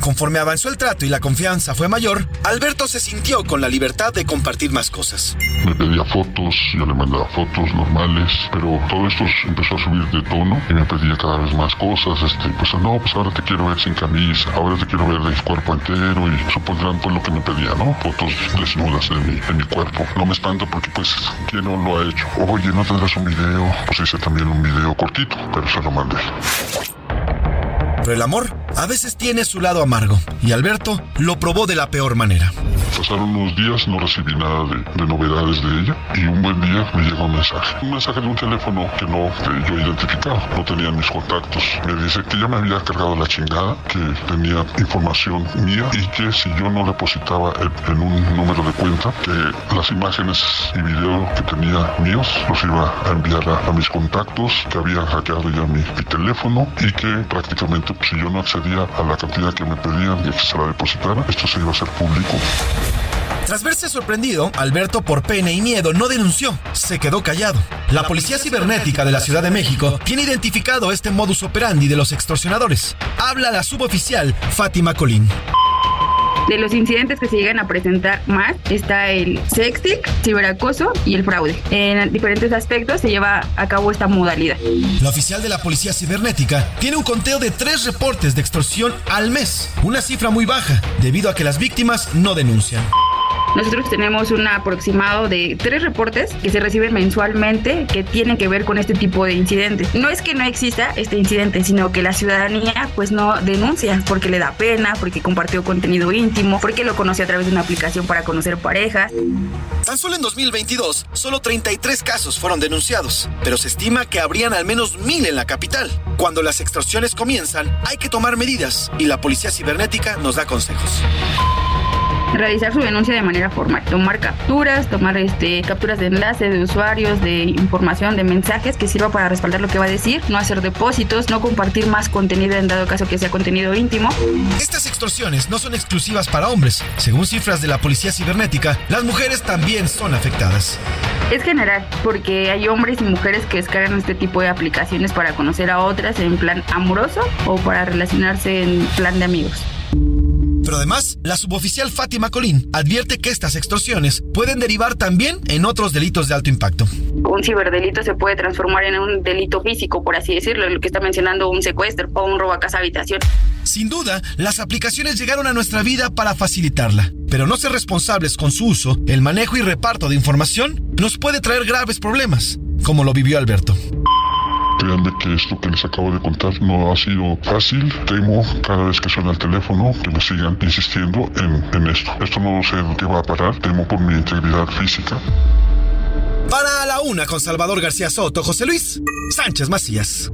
Conforme avanzó el trato y la confianza fue mayor, Alberto se sintió con la libertad de compartir más cosas. Me pedía fotos, yo le mandaba fotos normales, pero todo esto empezó a subir de tono y me pedía cada vez más cosas. Este, pues no, pues ahora te quiero ver sin camisa, ahora te quiero ver de cuerpo entero y supondrán pues lo que me pedía, ¿no? Fotos desnudas de mi, de mi cuerpo. No me espanta porque pues, ¿quién no lo ha hecho? Oye, ¿no tendrás un video? Pues hice también un video cortito, pero se lo mandé el amor a veces tiene su lado amargo y Alberto lo probó de la peor manera. Pasaron unos días, no recibí nada de, novedades de ella y un buen día me llegó un mensaje. Un mensaje de un teléfono que no yo identificado, no tenía mis contactos. Me dice que ya me había cargado la chingada, que tenía información mía y que si yo no depositaba en un número de cuenta, que las imágenes y video que tenía míos los iba a enviar a, mis contactos, que había hackeado ya mi, mi teléfono y que prácticamente si yo no accedía a la cantidad que me pedían de que se la depositara, esto se iba a hacer público. Tras verse sorprendido, Alberto por pena y miedo no denunció, se quedó callado. La Policía Cibernética de la Ciudad de México tiene identificado este modus operandi de los extorsionadores. Habla la suboficial Fátima Colín. De los incidentes que se llegan a presentar más está el sexting, ciberacoso y el fraude. En diferentes aspectos se lleva a cabo esta modalidad. La oficial de la Policía Cibernética tiene un conteo de tres reportes de extorsión al mes, una cifra muy baja, debido a que las víctimas no denuncian. Nosotros tenemos un aproximado de tres reportes que se reciben mensualmente que tienen que ver con este tipo de incidentes. No es que no exista este incidente, sino que la ciudadanía pues no denuncia porque le da pena, porque compartió contenido íntimo, porque lo conoce a través de una aplicación para conocer parejas. Tan solo en 2022, solo 33 casos fueron denunciados, pero se estima que habrían al menos mil en la capital. Cuando las extorsiones comienzan, hay que tomar medidas y la policía cibernética nos da consejos realizar su denuncia de manera formal, tomar capturas, tomar este, capturas de enlace de usuarios, de información, de mensajes que sirva para respaldar lo que va a decir, no hacer depósitos, no compartir más contenido en dado caso que sea contenido íntimo. Estas extorsiones no son exclusivas para hombres. Según cifras de la Policía Cibernética, las mujeres también son afectadas. Es general, porque hay hombres y mujeres que descargan este tipo de aplicaciones para conocer a otras en plan amoroso o para relacionarse en plan de amigos. Pero además, la suboficial Fátima Colín advierte que estas extorsiones pueden derivar también en otros delitos de alto impacto. Un ciberdelito se puede transformar en un delito físico, por así decirlo, lo que está mencionando un secuestro o un robo a casa habitación. Sin duda, las aplicaciones llegaron a nuestra vida para facilitarla, pero no ser responsables con su uso, el manejo y reparto de información nos puede traer graves problemas, como lo vivió Alberto. Créanme que esto que les acabo de contar no ha sido fácil. Temo cada vez que suena el teléfono que me sigan insistiendo en, esto. Esto no sé qué va a parar. Temo por mi integridad física. Para la una con Salvador García Soto, José Luis Sánchez Macías.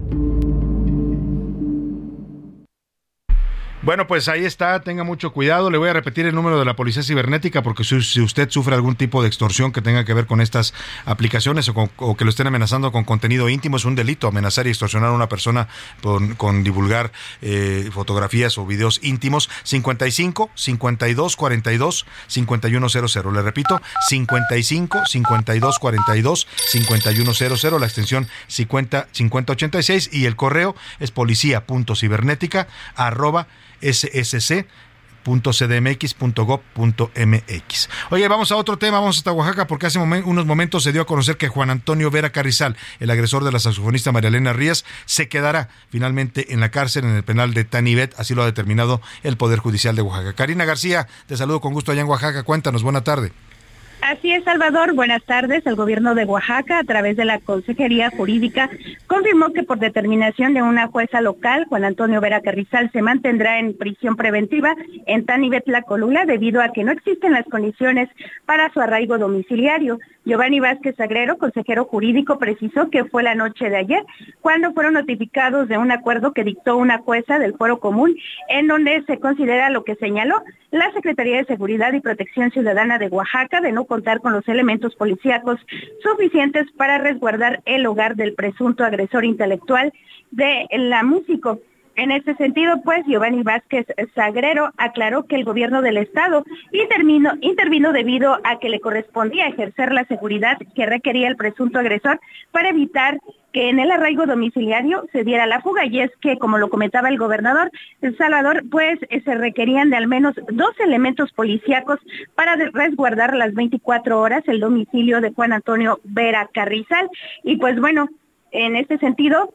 Bueno, pues ahí está, tenga mucho cuidado. Le voy a repetir el número de la Policía Cibernética porque si, usted sufre algún tipo de extorsión que tenga que ver con estas aplicaciones o, con- o que lo estén amenazando con contenido íntimo, es un delito amenazar y extorsionar a una persona con, con divulgar eh, fotografías o videos íntimos. 55 52 42 5100. Le repito, 55 52 42 5100, la extensión 50 5086 y el correo es policía.cibernética arroba ssc .cdmx.gov.mx. Oye, vamos a otro tema, vamos hasta Oaxaca porque hace unos momentos se dio a conocer que Juan Antonio Vera Carrizal, el agresor de la saxofonista María Elena Rías, se quedará finalmente en la cárcel en el penal de Tanibet, así lo ha determinado el Poder Judicial de Oaxaca. Karina García, te saludo con gusto allá en Oaxaca, cuéntanos, buena tarde. Así es, Salvador. Buenas tardes. El gobierno de Oaxaca, a través de la Consejería Jurídica, confirmó que por determinación de una jueza local, Juan Antonio Vera Carrizal se mantendrá en prisión preventiva en Tanibet La Colula debido a que no existen las condiciones para su arraigo domiciliario. Giovanni Vázquez Agrero, consejero jurídico, precisó que fue la noche de ayer cuando fueron notificados de un acuerdo que dictó una jueza del Foro Común en donde se considera lo que señaló la Secretaría de Seguridad y Protección Ciudadana de Oaxaca de no contar con los elementos policíacos suficientes para resguardar el hogar del presunto agresor intelectual de la músico. En este sentido, pues, Giovanni Vázquez Sagrero aclaró que el gobierno del Estado intervino, intervino debido a que le correspondía ejercer la seguridad que requería el presunto agresor para evitar que en el arraigo domiciliario se diera la fuga y es que, como lo comentaba el gobernador El Salvador, pues eh, se requerían de al menos dos elementos policíacos para resguardar las 24 horas el domicilio de Juan Antonio Vera Carrizal. Y pues bueno, en este sentido,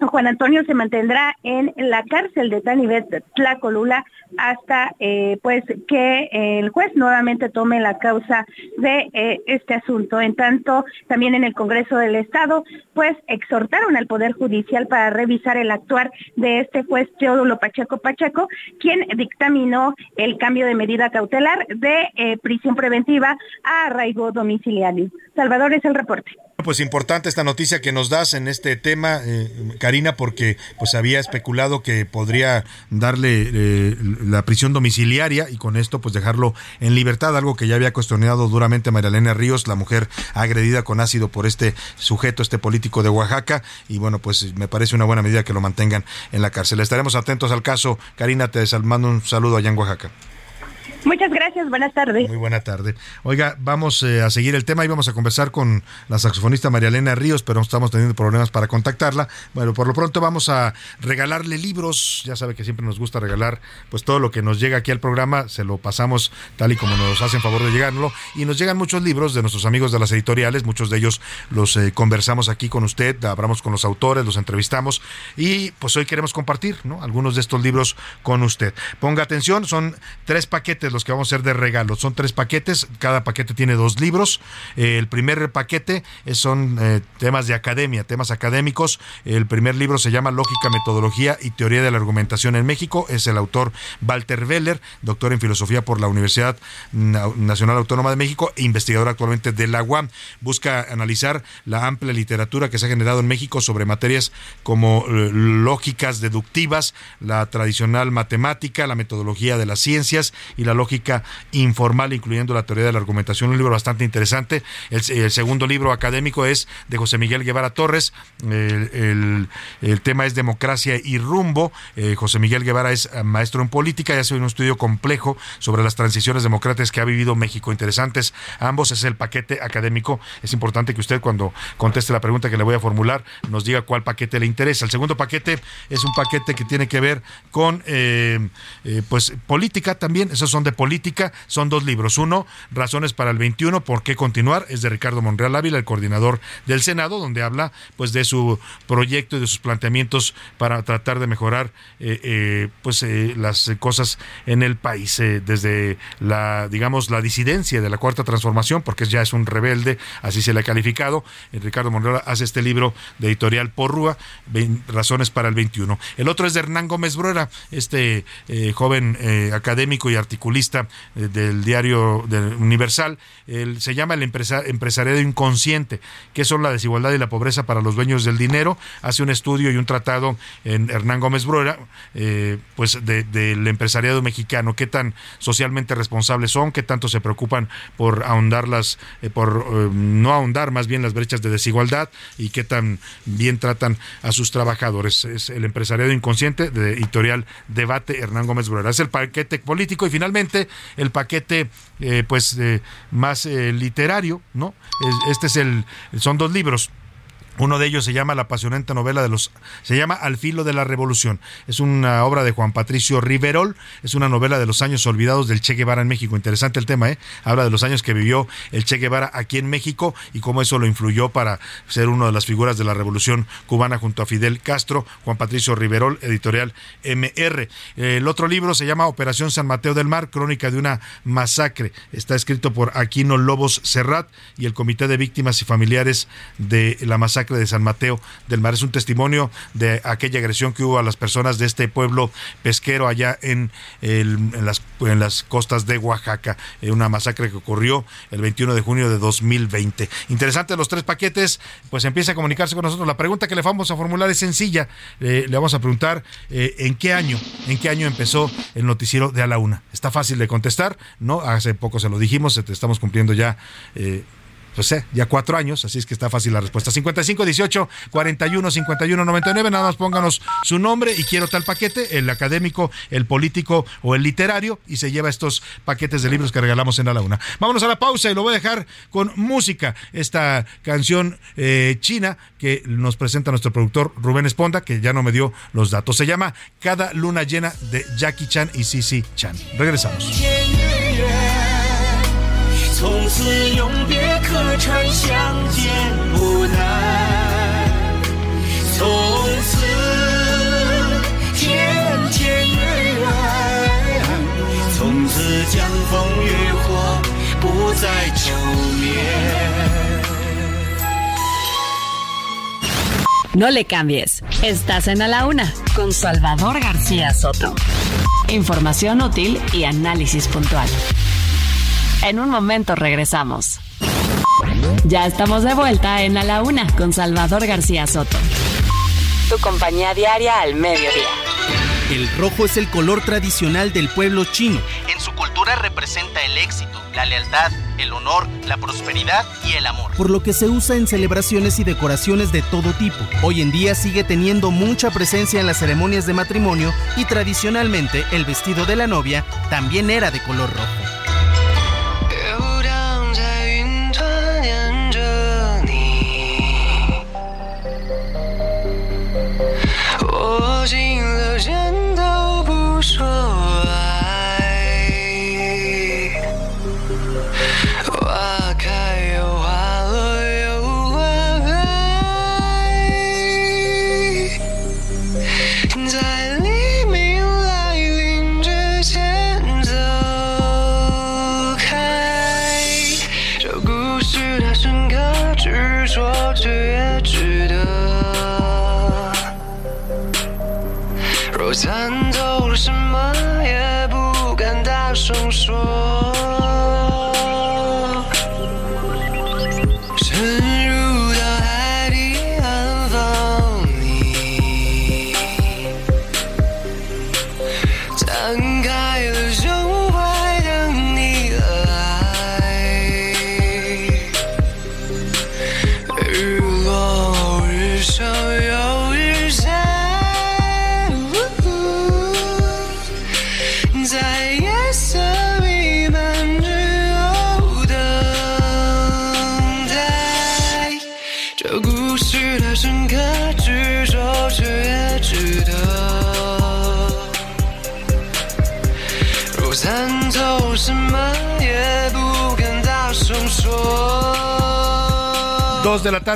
Juan Antonio se mantendrá en la cárcel de Tanibet Tlacolula hasta eh, pues que el juez nuevamente tome la causa de eh, este asunto. En tanto, también en el Congreso del Estado, pues exhortaron al Poder Judicial para revisar el actuar de este juez Teodulo Pacheco Pacheco, quien dictaminó el cambio de medida cautelar de eh, prisión preventiva a arraigo domiciliario. Salvador es el reporte. Pues importante esta noticia que nos das en este tema, eh, Karina, porque pues había especulado que podría darle eh, la prisión domiciliaria y con esto pues dejarlo en libertad, algo que ya había cuestionado duramente María Elena Ríos, la mujer agredida con ácido por este sujeto, este político de Oaxaca, y bueno, pues me parece una buena medida que lo mantengan en la cárcel. Estaremos atentos al caso. Karina, te mando un saludo allá en Oaxaca. Muchas gracias, buenas tardes. Muy buena tarde. Oiga, vamos eh, a seguir el tema y vamos a conversar con la saxofonista María Elena Ríos, pero estamos teniendo problemas para contactarla. Bueno, por lo pronto vamos a regalarle libros. Ya sabe que siempre nos gusta regalar pues todo lo que nos llega aquí al programa, se lo pasamos tal y como nos hacen favor de llegarlo. Y nos llegan muchos libros de nuestros amigos de las editoriales, muchos de ellos los eh, conversamos aquí con usted, hablamos con los autores, los entrevistamos y pues hoy queremos compartir ¿no? algunos de estos libros con usted. Ponga atención, son tres paquetes los que vamos a hacer de regalo. Son tres paquetes, cada paquete tiene dos libros. Eh, el primer paquete son eh, temas de academia, temas académicos. El primer libro se llama Lógica, Metodología y Teoría de la Argumentación en México. Es el autor Walter Weller, doctor en filosofía por la Universidad Na- Nacional Autónoma de México e investigador actualmente de la UAM. Busca analizar la amplia literatura que se ha generado en México sobre materias como eh, lógicas deductivas, la tradicional matemática, la metodología de las ciencias y la lógica informal, incluyendo la teoría de la argumentación. Un libro bastante interesante. El, el segundo libro académico es de José Miguel Guevara Torres. El, tema es democracia y rumbo. Eh, José Miguel Guevara es eh, maestro en política y hace un estudio complejo sobre las transiciones democráticas que ha vivido México. Interesantes ambos. Es el paquete académico. Es importante que usted cuando conteste la pregunta que le voy a formular nos diga cuál paquete le interesa. El segundo paquete es un paquete que tiene que ver con eh, pues política también. Esos son de política. Son dos libros. Uno, Razones para el 21, ¿por qué continuar? Es de Ricardo Monreal Ávila, el coordinador del Senado, donde habla pues de su proyecto y de sus planteamientos para tratar de mejorar eh, eh, pues eh, las cosas en el país desde la digamos la disidencia de la cuarta transformación porque ya es un rebelde así se le ha calificado Ricardo Monreal hace este libro de editorial Porrúa razones para el 21 el otro es de Hernán Gómez Bruera este joven académico y articulista articulista eh, del diario del Universal. se llama el empresariado inconsciente, que son la desigualdad y la pobreza para los dueños del dinero. Hace un estudio y un tratado en Hernán Gómez Bruera, eh, pues del empresariado mexicano, qué tan socialmente responsables son, qué tanto se preocupan por ahondar las, eh, por no ahondar más bien las brechas de desigualdad y qué tan bien tratan a sus trabajadores. Es el empresariado inconsciente de editorial Debate Hernán Gómez Bruera. Es el paquete político y finalmente el paquete eh, pues eh, más eh, literario, ¿no? Este es el son dos libros uno de ellos se llama la apasionante novela de los se llama Al filo de la revolución. Es una obra de Juan Patricio Riverol, es una novela de los años olvidados del Che Guevara en México. Interesante el tema, ¿eh? Habla de los años que vivió el Che Guevara aquí en México y cómo eso lo influyó para ser una de las figuras de la revolución cubana junto a Fidel Castro. Juan Patricio Riverol, editorial MR. El otro libro se llama Operación San Mateo del Mar, crónica de una masacre. Está escrito por Aquino Lobos Serrat y el Comité de Víctimas y Familiares de la masacre de San Mateo del Mar. Es un testimonio de aquella agresión que hubo a las personas de este pueblo pesquero allá en, las, costas de Oaxaca. Eh, una masacre que ocurrió el 21 de junio de 2020. Interesante los tres paquetes, pues empieza a comunicarse con nosotros. La pregunta que le vamos a formular es sencilla. le vamos a preguntar eh, en qué año, en qué año empezó el noticiero de a la una. Está fácil de contestar, ¿no? Hace poco se lo dijimos, estamos cumpliendo ya eh, pues sé, ya cuatro años, así es que está fácil la respuesta. 55 18 41 51 99, nada más pónganos su nombre y quiero tal paquete, el académico, el político o el literario, y se lleva estos paquetes de libros que regalamos en la una. Vámonos a la pausa y lo voy a dejar con música, esta canción eh, china que nos presenta nuestro productor Rubén Esponda, que ya no me dio los datos. Se llama Cada luna llena de Jackie Chan y Sisi Chan. Regresamos. 从此永别客船相见不难，从此天天月圆，从此江枫渔火不再愁眠。No le cambies. Estás en A la Una con Salvador García Soto. Información útil y análisis puntual. En un momento regresamos. Ya estamos de vuelta en A la Una con Salvador García Soto. Tu compañía diaria al mediodía. El rojo es el color tradicional del pueblo chino. En su cultura representa el éxito, la lealtad, el honor, la prosperidad y el amor. Por lo que se usa en celebraciones y decoraciones de todo tipo. Hoy en día sigue teniendo mucha presencia en las ceremonias de matrimonio y tradicionalmente el vestido de la novia también era de color rojo.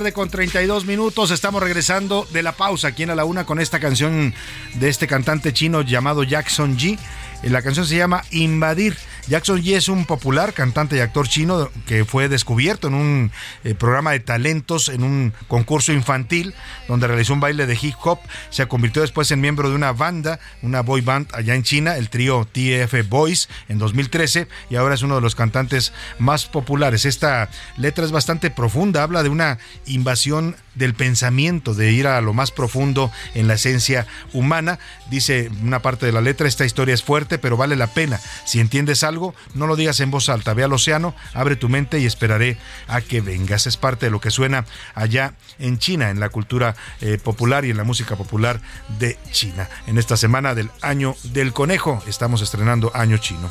Tarde con 32 minutos. Estamos regresando de la pausa aquí en A la Una con esta canción de este cantante chino llamado Jackson G. La canción se llama Invadir. Jackson Yi es un popular cantante y actor chino que fue descubierto en un eh, programa de talentos, en un concurso infantil, donde realizó un baile de hip hop. Se convirtió después en miembro de una banda, una boy band allá en China, el trío TF Boys, en 2013, y ahora es uno de los cantantes más populares. Esta letra es bastante profunda, habla de una invasión del pensamiento, de ir a lo más profundo en la esencia humana. Dice una parte de la letra, esta historia es fuerte, pero vale la pena. Si entiendes algo, no lo digas en voz alta, ve al océano, abre tu mente y esperaré a que vengas. Es parte de lo que suena allá en China, en la cultura eh, popular y en la música popular de China. En esta semana del año del conejo, estamos estrenando Año Chino.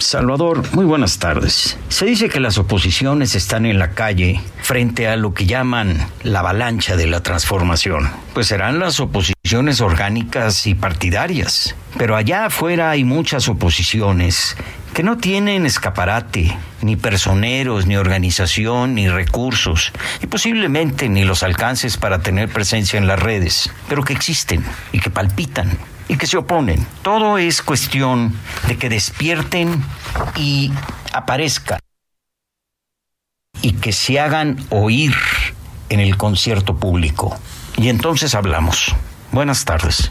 Salvador, muy buenas tardes. Se dice que las oposiciones están en la calle frente a lo que llaman la avalancha de la transformación. Pues serán las oposiciones orgánicas y partidarias. Pero allá afuera hay muchas oposiciones que no tienen escaparate, ni personeros, ni organización, ni recursos, y posiblemente ni los alcances para tener presencia en las redes, pero que existen y que palpitan y que se oponen. Todo es cuestión de que despierten y aparezcan y que se hagan oír en el concierto público. Y entonces hablamos. Buenas tardes.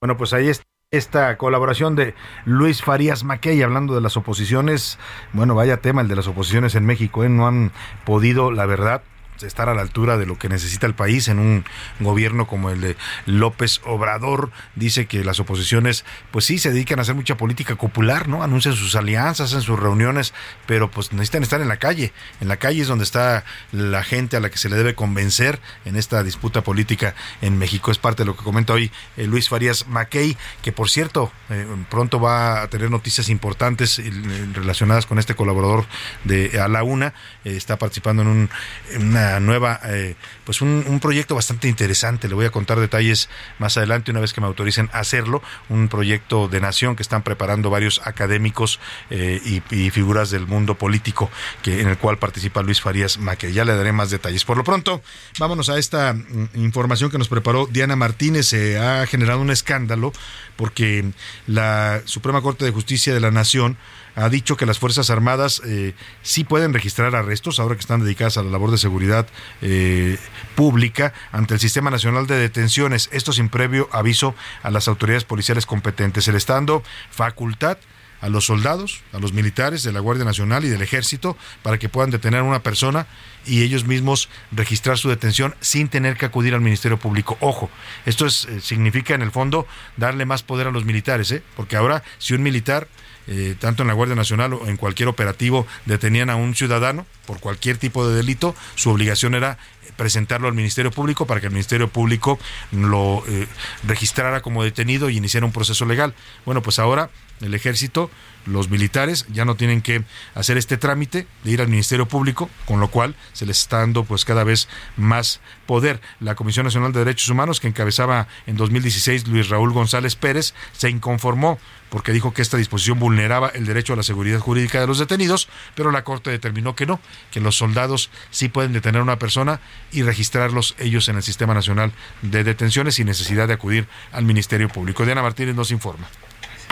Bueno, pues ahí está esta colaboración de Luis Farías Mackey hablando de las oposiciones. Bueno, vaya tema el de las oposiciones en México, ¿eh? no han podido, la verdad, estar a la altura de lo que necesita el país en un gobierno como el de López Obrador. Dice que las oposiciones, pues sí, se dedican a hacer mucha política popular, ¿no? Anuncian sus alianzas, en sus reuniones, pero pues necesitan estar en la calle. En la calle es donde está la gente a la que se le debe convencer en esta disputa política en México. Es parte de lo que comenta hoy eh, Luis Farías Mackey, que por cierto, eh, pronto va a tener noticias importantes eh, relacionadas con este colaborador de A la Una. está participando en, un, una nueva, eh, pues un, proyecto bastante interesante. Le voy a contar detalles más adelante una vez que me autoricen a hacerlo. Un proyecto de nación que están preparando varios académicos eh, y, figuras del mundo político que en el cual participa Luis Farías Maque. Ya le daré más detalles. Por lo pronto, vámonos a esta mm, información que nos preparó Diana Martínez. Se ha generado un escándalo porque la Suprema Corte de Justicia de la Nación ha dicho que las Fuerzas Armadas eh, sí pueden registrar arrestos ahora que están dedicadas a la labor de seguridad eh, pública ante el Sistema Nacional de Detenciones, esto sin previo aviso a las autoridades policiales competentes. Está dando facultad a los soldados, a los militares de la Guardia Nacional y del Ejército para que puedan detener a una persona y ellos mismos registrar su detención sin tener que acudir al Ministerio Público. Ojo, esto es, eh, significa en el fondo darle más poder a los militares, porque ahora si un militar eh, tanto en la Guardia Nacional o en cualquier operativo, detenían a un ciudadano por cualquier tipo de delito, su obligación era presentarlo al Ministerio Público para que el Ministerio Público lo eh, registrara como detenido y iniciara un proceso legal. Bueno, pues ahora el ejército, los militares ya no tienen que hacer este trámite de ir al Ministerio Público, con lo cual se les está dando pues cada vez más poder. La Comisión Nacional de Derechos Humanos que encabezaba en 2016 Luis Raúl González Pérez se inconformó porque dijo que esta disposición vulneraba el derecho a la seguridad jurídica de los detenidos, pero la Corte determinó que no, que los soldados sí pueden detener a una persona y registrarlos ellos en el Sistema Nacional de Detenciones sin necesidad de acudir al Ministerio Público. Diana Martínez nos informa.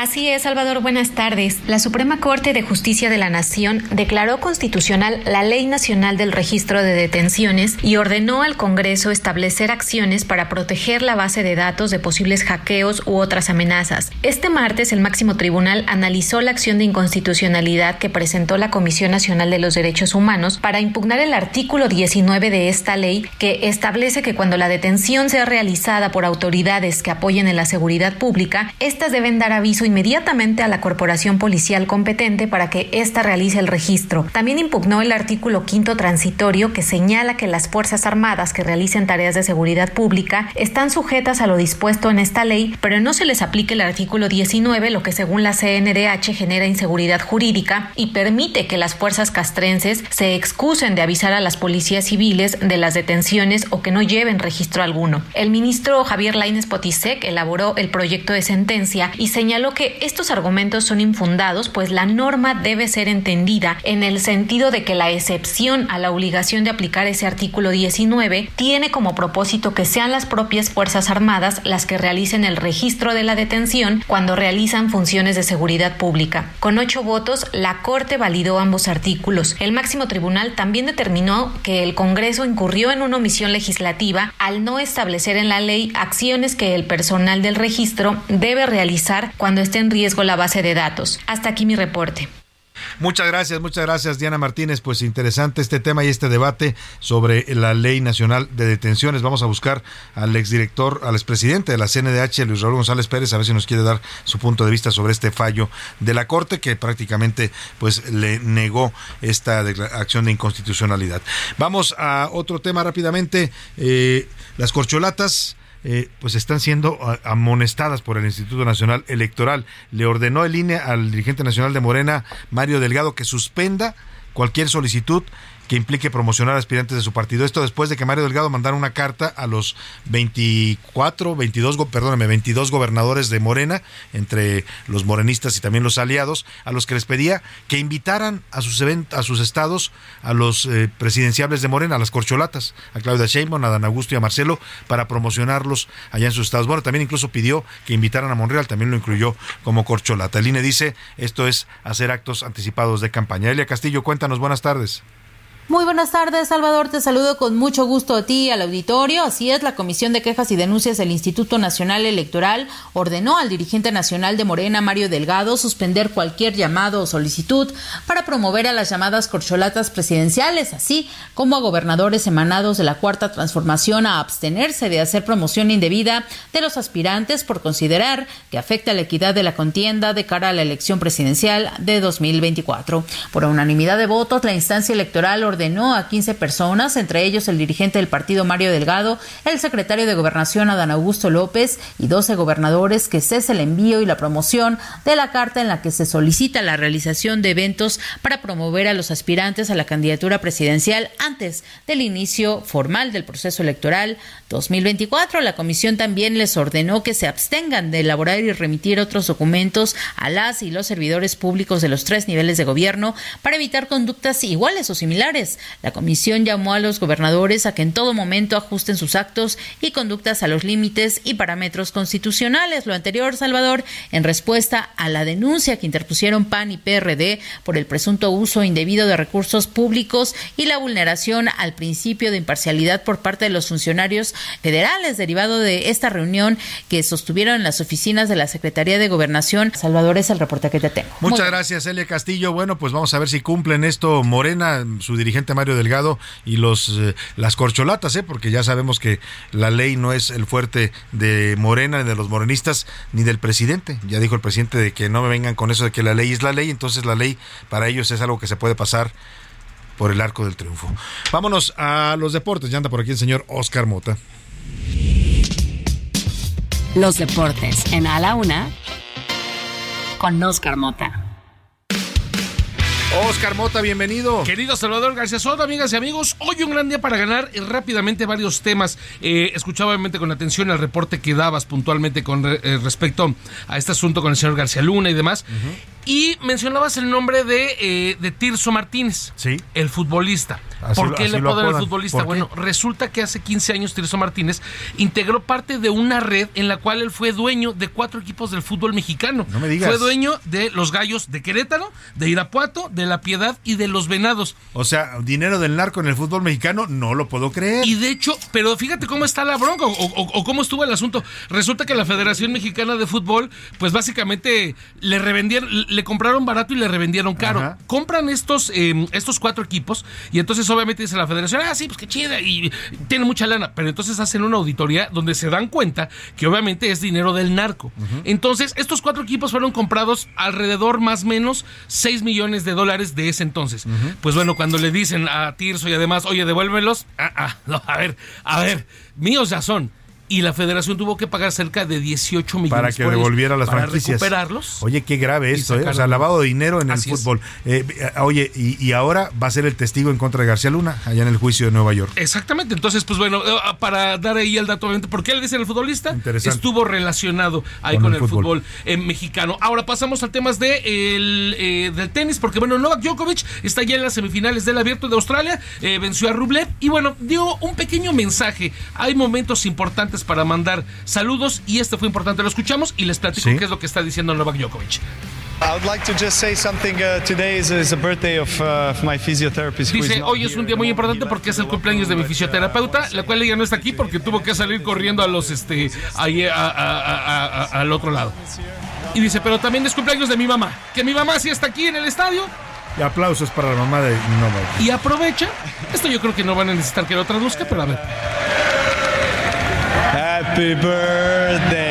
Así es, Salvador, buenas tardes. La Suprema Corte de Justicia de la Nación declaró constitucional la Ley Nacional del Registro de Detenciones y ordenó al Congreso establecer acciones para proteger la base de datos de posibles hackeos u otras amenazas. Este martes, el máximo tribunal analizó la acción de inconstitucionalidad que presentó la Comisión Nacional de los Derechos Humanos para impugnar el artículo 19 de esta ley que establece que cuando la detención sea realizada por autoridades que apoyen en la seguridad pública, éstas deben dar aviso inmediatamente a la corporación policial competente para que ésta realice el registro. También impugnó el artículo quinto transitorio que señala que las Fuerzas Armadas que realicen tareas de seguridad pública están sujetas a lo dispuesto en esta ley, pero no se les aplique el artículo 19, lo que según la CNDH genera inseguridad jurídica y permite que las fuerzas castrenses se excusen de avisar a las policías civiles de las detenciones o que no lleven registro alguno. El ministro Javier Lainez Potisek elaboró el proyecto de sentencia y señaló que estos argumentos son infundados, pues la norma debe ser entendida en el sentido de que la excepción a la obligación de aplicar ese artículo 19 tiene como propósito que sean las propias Fuerzas Armadas las que realicen el registro de la detención cuando realizan funciones de seguridad pública. Con ocho votos, la Corte validó ambos artículos. El máximo tribunal también determinó que el Congreso incurrió en una omisión legislativa al no establecer en la ley acciones que el personal del registro debe realizar cuando esté en riesgo la base de datos. Hasta aquí mi reporte. Muchas gracias, muchas gracias Diana Martínez. Pues interesante este tema y este debate sobre la Ley Nacional de Detenciones. Vamos a buscar al exdirector, al expresidente de la CNDH, Luis Raúl González Pérez, a ver si nos quiere dar su punto de vista sobre este fallo de la Corte que prácticamente pues le negó esta acción de inconstitucionalidad. Vamos a otro tema rápidamente. Eh, las corcholatas eh, pues están siendo amonestadas por el Instituto Nacional Electoral. Le ordenó el INE al dirigente nacional de Morena, Mario Delgado, que suspenda cualquier solicitud que implique promocionar aspirantes de su partido. Esto después de que Mario Delgado mandara una carta a los 24, 22, perdóneme, 22 gobernadores de Morena, entre los morenistas y también los aliados, a los que les pedía que invitaran a sus eventos, a sus estados a los eh, presidenciables de Morena, a las corcholatas, a Claudia Sheinbaum, a Dan Augusto y a Marcelo para promocionarlos allá en sus estados. Bueno, también incluso pidió que invitaran a Monreal, también lo incluyó como corcholata. El INE dice, esto es hacer actos anticipados de campaña. Elia Castillo, cuéntanos, buenas tardes. Muy buenas tardes, Salvador. Te saludo con mucho gusto a ti y al auditorio. Así es, la Comisión de Quejas y Denuncias del Instituto Nacional Electoral ordenó al dirigente nacional de Morena, Mario Delgado, suspender cualquier llamado o solicitud para promover a las llamadas corcholatas presidenciales, así como a gobernadores emanados de la Cuarta Transformación a abstenerse de hacer promoción indebida de los aspirantes por considerar que afecta la equidad de la contienda de cara a la elección presidencial de 2024. Por unanimidad de votos, la instancia electoral ordenó ordenó a 15 personas, entre ellos el dirigente del partido Mario Delgado, el secretario de Gobernación Adán Augusto López y 12 gobernadores que cese el envío y la promoción de la carta en la que se solicita la realización de eventos para promover a los aspirantes a la candidatura presidencial antes del inicio formal del proceso electoral 2024. La comisión también les ordenó que se abstengan de elaborar y remitir otros documentos a las y los servidores públicos de los tres niveles de gobierno para evitar conductas iguales o similares la comisión llamó a los gobernadores a que en todo momento ajusten sus actos y conductas a los límites y parámetros constitucionales. Lo anterior, Salvador, en respuesta a la denuncia que interpusieron PAN y PRD por el presunto uso indebido de recursos públicos y la vulneración al principio de imparcialidad por parte de los funcionarios federales derivado de esta reunión que sostuvieron en las oficinas de la Secretaría de Gobernación. Salvador, es el reporte que te tengo. Muchas gracias, Elia Castillo. Bueno, pues vamos a ver si cumplen esto Morena, su dirigente Mario Delgado y los eh, las corcholatas, ¿eh? porque ya sabemos que la ley no es el fuerte de Morena, ni de los morenistas, ni del presidente. Ya dijo el presidente de que no me vengan con eso de que la ley es la ley, entonces la ley para ellos es algo que se puede pasar por el arco del triunfo. Vámonos a los deportes. Ya anda por aquí el señor Oscar Mota. Los deportes en A la Una con Oscar Mota. Oscar Mota, bienvenido. Querido Salvador García Soto, amigas y amigos, hoy un gran día para ganar rápidamente varios temas. Eh, escuchaba obviamente con atención el reporte que dabas puntualmente con eh, respecto a este asunto con el señor García Luna y demás. Y mencionabas el nombre de, eh, de Tirso Martínez, Sí. el futbolista. Así ¿Por qué le apodan el futbolista? Bueno, resulta que hace 15 años Tirso Martínez integró parte de una red en la cual él fue dueño de cuatro equipos del fútbol mexicano. No me digas. Fue dueño de los Gallos de Querétaro, de Irapuato, de La Piedad y de los Venados. O sea, dinero del narco en el fútbol mexicano, no lo puedo creer. Y de hecho, pero fíjate cómo está la bronca o, o- o cómo estuvo el asunto. Resulta que la Federación Mexicana de Fútbol, pues básicamente le revendieron, le compraron barato y le revendieron caro. Ajá. Compran estos, eh, estos cuatro equipos y entonces obviamente dice la Federación, ah, sí, pues qué chida y tiene mucha lana. Pero entonces hacen una auditoría donde se dan cuenta que obviamente es dinero del narco. Entonces, estos cuatro equipos fueron comprados alrededor más o menos 6 millones de dólares de ese entonces. Pues bueno, cuando le dicen a Tirso y además, oye, devuélvelos, ah, ah, no, a ver, a ver, míos ya son. Y la federación tuvo que pagar cerca de 18 millones para que por ellos, devolviera las para franquicias. recuperarlos. Oye, qué grave esto, ¿eh? O sea, lavado de dinero en el Así fútbol. Eh, oye, y, y ahora va a ser el testigo en contra de García Luna, allá en el juicio de Nueva York. Exactamente, entonces pues bueno, eh, para dar ahí el dato, obviamente, ¿por qué le dicen el futbolista? Interesante. Estuvo relacionado ahí Con con, el el, fútbol. eh, mexicano. Ahora pasamos al temas de el, del tenis, porque bueno, Novak Djokovic está ya en las semifinales del Abierto de Australia, venció a Rublev y bueno, dio un pequeño mensaje. Hay momentos importantes para mandar saludos y este fue importante, lo escuchamos y les platico Sí. qué es lo que está diciendo Novak Djokovic. I would like to just say something. Today is, is a birthday of, of my physiotherapist. who is Dice, hoy es un día muy importante porque es el cumpleaños de mi fisioterapeuta, la cual ella no está aquí porque tuvo que salir corriendo a los, este, ahí a- a- a- a- al otro lado. Y dice, pero también es cumpleaños de mi mamá, que mi mamá sí está aquí en el estadio Y aplausos para la mamá de Novak. y aprovecha. Esto yo creo que no van a necesitar que lo traduzca, pero a ver. Happy birthday,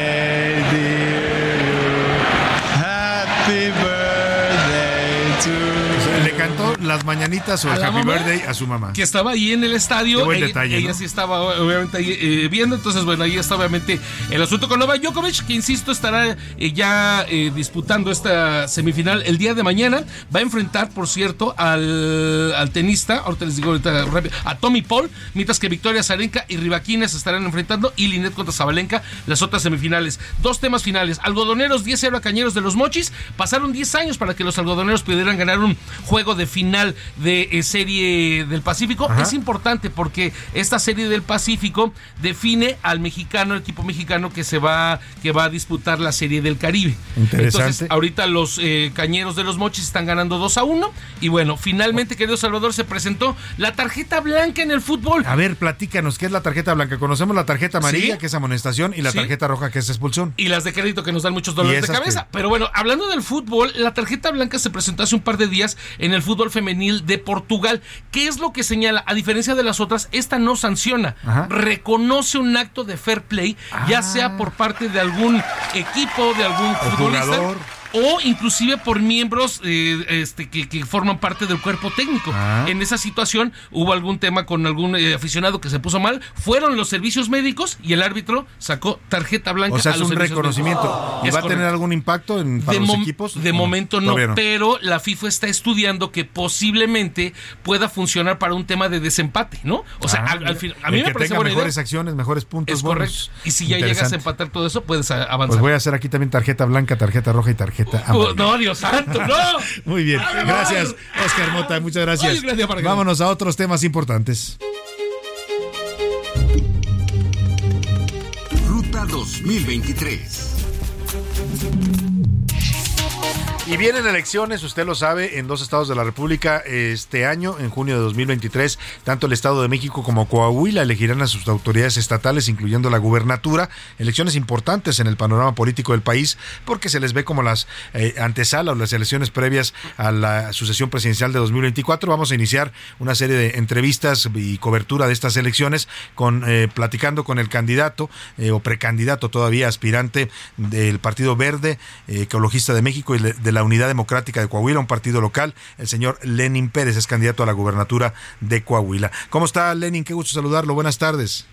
las mañanitas o ¿A el Happy mamá? Birthday a su mamá. que estaba ahí en el estadio. Qué buen ella detalle, ella ¿no? sí estaba obviamente ahí eh, viendo. Entonces, bueno, ahí está obviamente el asunto con Novak Djokovic, que insisto, estará eh, ya eh, disputando esta semifinal el día de mañana. Va a enfrentar, por cierto, al, al tenista, ahorita les digo ahorita rápido, a Tommy Paul, mientras que Victoria Zarenka y Rivaquina se estarán enfrentando y Linet contra Zabalenka, las otras semifinales. Dos temas finales. Algodoneros 10-0 a Cañeros de los Mochis. Pasaron 10 años para que los algodoneros pudieran ganar un juego de final de eh, serie del Pacífico. Ajá. Es importante porque esta serie del Pacífico define al mexicano, el equipo mexicano que se va, que va a disputar la serie del Caribe. Interesante. Entonces, ahorita los eh, cañeros de los mochis están ganando 2 a 1. Y bueno, finalmente, querido Salvador, se presentó la tarjeta blanca en el fútbol. A ver, platícanos, ¿qué es la tarjeta blanca? Conocemos la tarjeta amarilla, Sí. que es amonestación, y la Sí. tarjeta roja, que es expulsión. Y las de crédito que nos dan muchos dolores de cabeza. que- Pero bueno, hablando del fútbol, la tarjeta blanca se presentó hace un par de días en el fútbol femenil de Portugal. ¿Qué es lo que señala? A diferencia de las otras, esta no sanciona. Ajá. Reconoce un acto de fair play, ya sea por parte de algún equipo, de algún futbolista. jugador. O inclusive por miembros eh, este, que, que forman parte del cuerpo técnico. Ah. En esa situación hubo algún tema con algún eh, aficionado que se puso mal. Fueron los servicios médicos y el árbitro sacó tarjeta blanca. O sea, a es los un reconocimiento. ¿Y Es va a tener algún impacto en, para De, los equipos? de momento no, pero la FIFA está estudiando que posiblemente pueda funcionar para un tema de desempate, ¿no? O sea, Ah, al, al fin, a mí me parece tenga buena idea. mejores acciones, mejores puntos. Es correcto. Y si ya llegas a empatar todo eso, puedes a- avanzar. Pues voy a hacer aquí también tarjeta blanca, tarjeta roja y tarjeta Oh, amarilla. no, Dios santo, no. Muy bien, gracias. Oscar Mota, muchas gracias. Ay, gracias, Margarita. Vámonos a otros temas importantes. Ruta 2023. Y vienen elecciones, usted lo sabe, en dos estados de la República este año, en junio de 2023, tanto el Estado de México como Coahuila elegirán a sus autoridades estatales, incluyendo la gubernatura, elecciones importantes en el panorama político del país, porque se les ve como las eh, antesala o las elecciones previas a la sucesión presidencial de 2024. Vamos a iniciar una serie de entrevistas y cobertura de estas elecciones, con eh, platicando con el candidato eh, o precandidato todavía aspirante del Partido Verde, eh, Ecologista de México y de de la Unidad Democrática de Coahuila, un partido local, el señor Lenin Pérez, es candidato a la gubernatura de Coahuila. ¿Cómo está Lenin? Qué gusto saludarlo. Buenas tardes.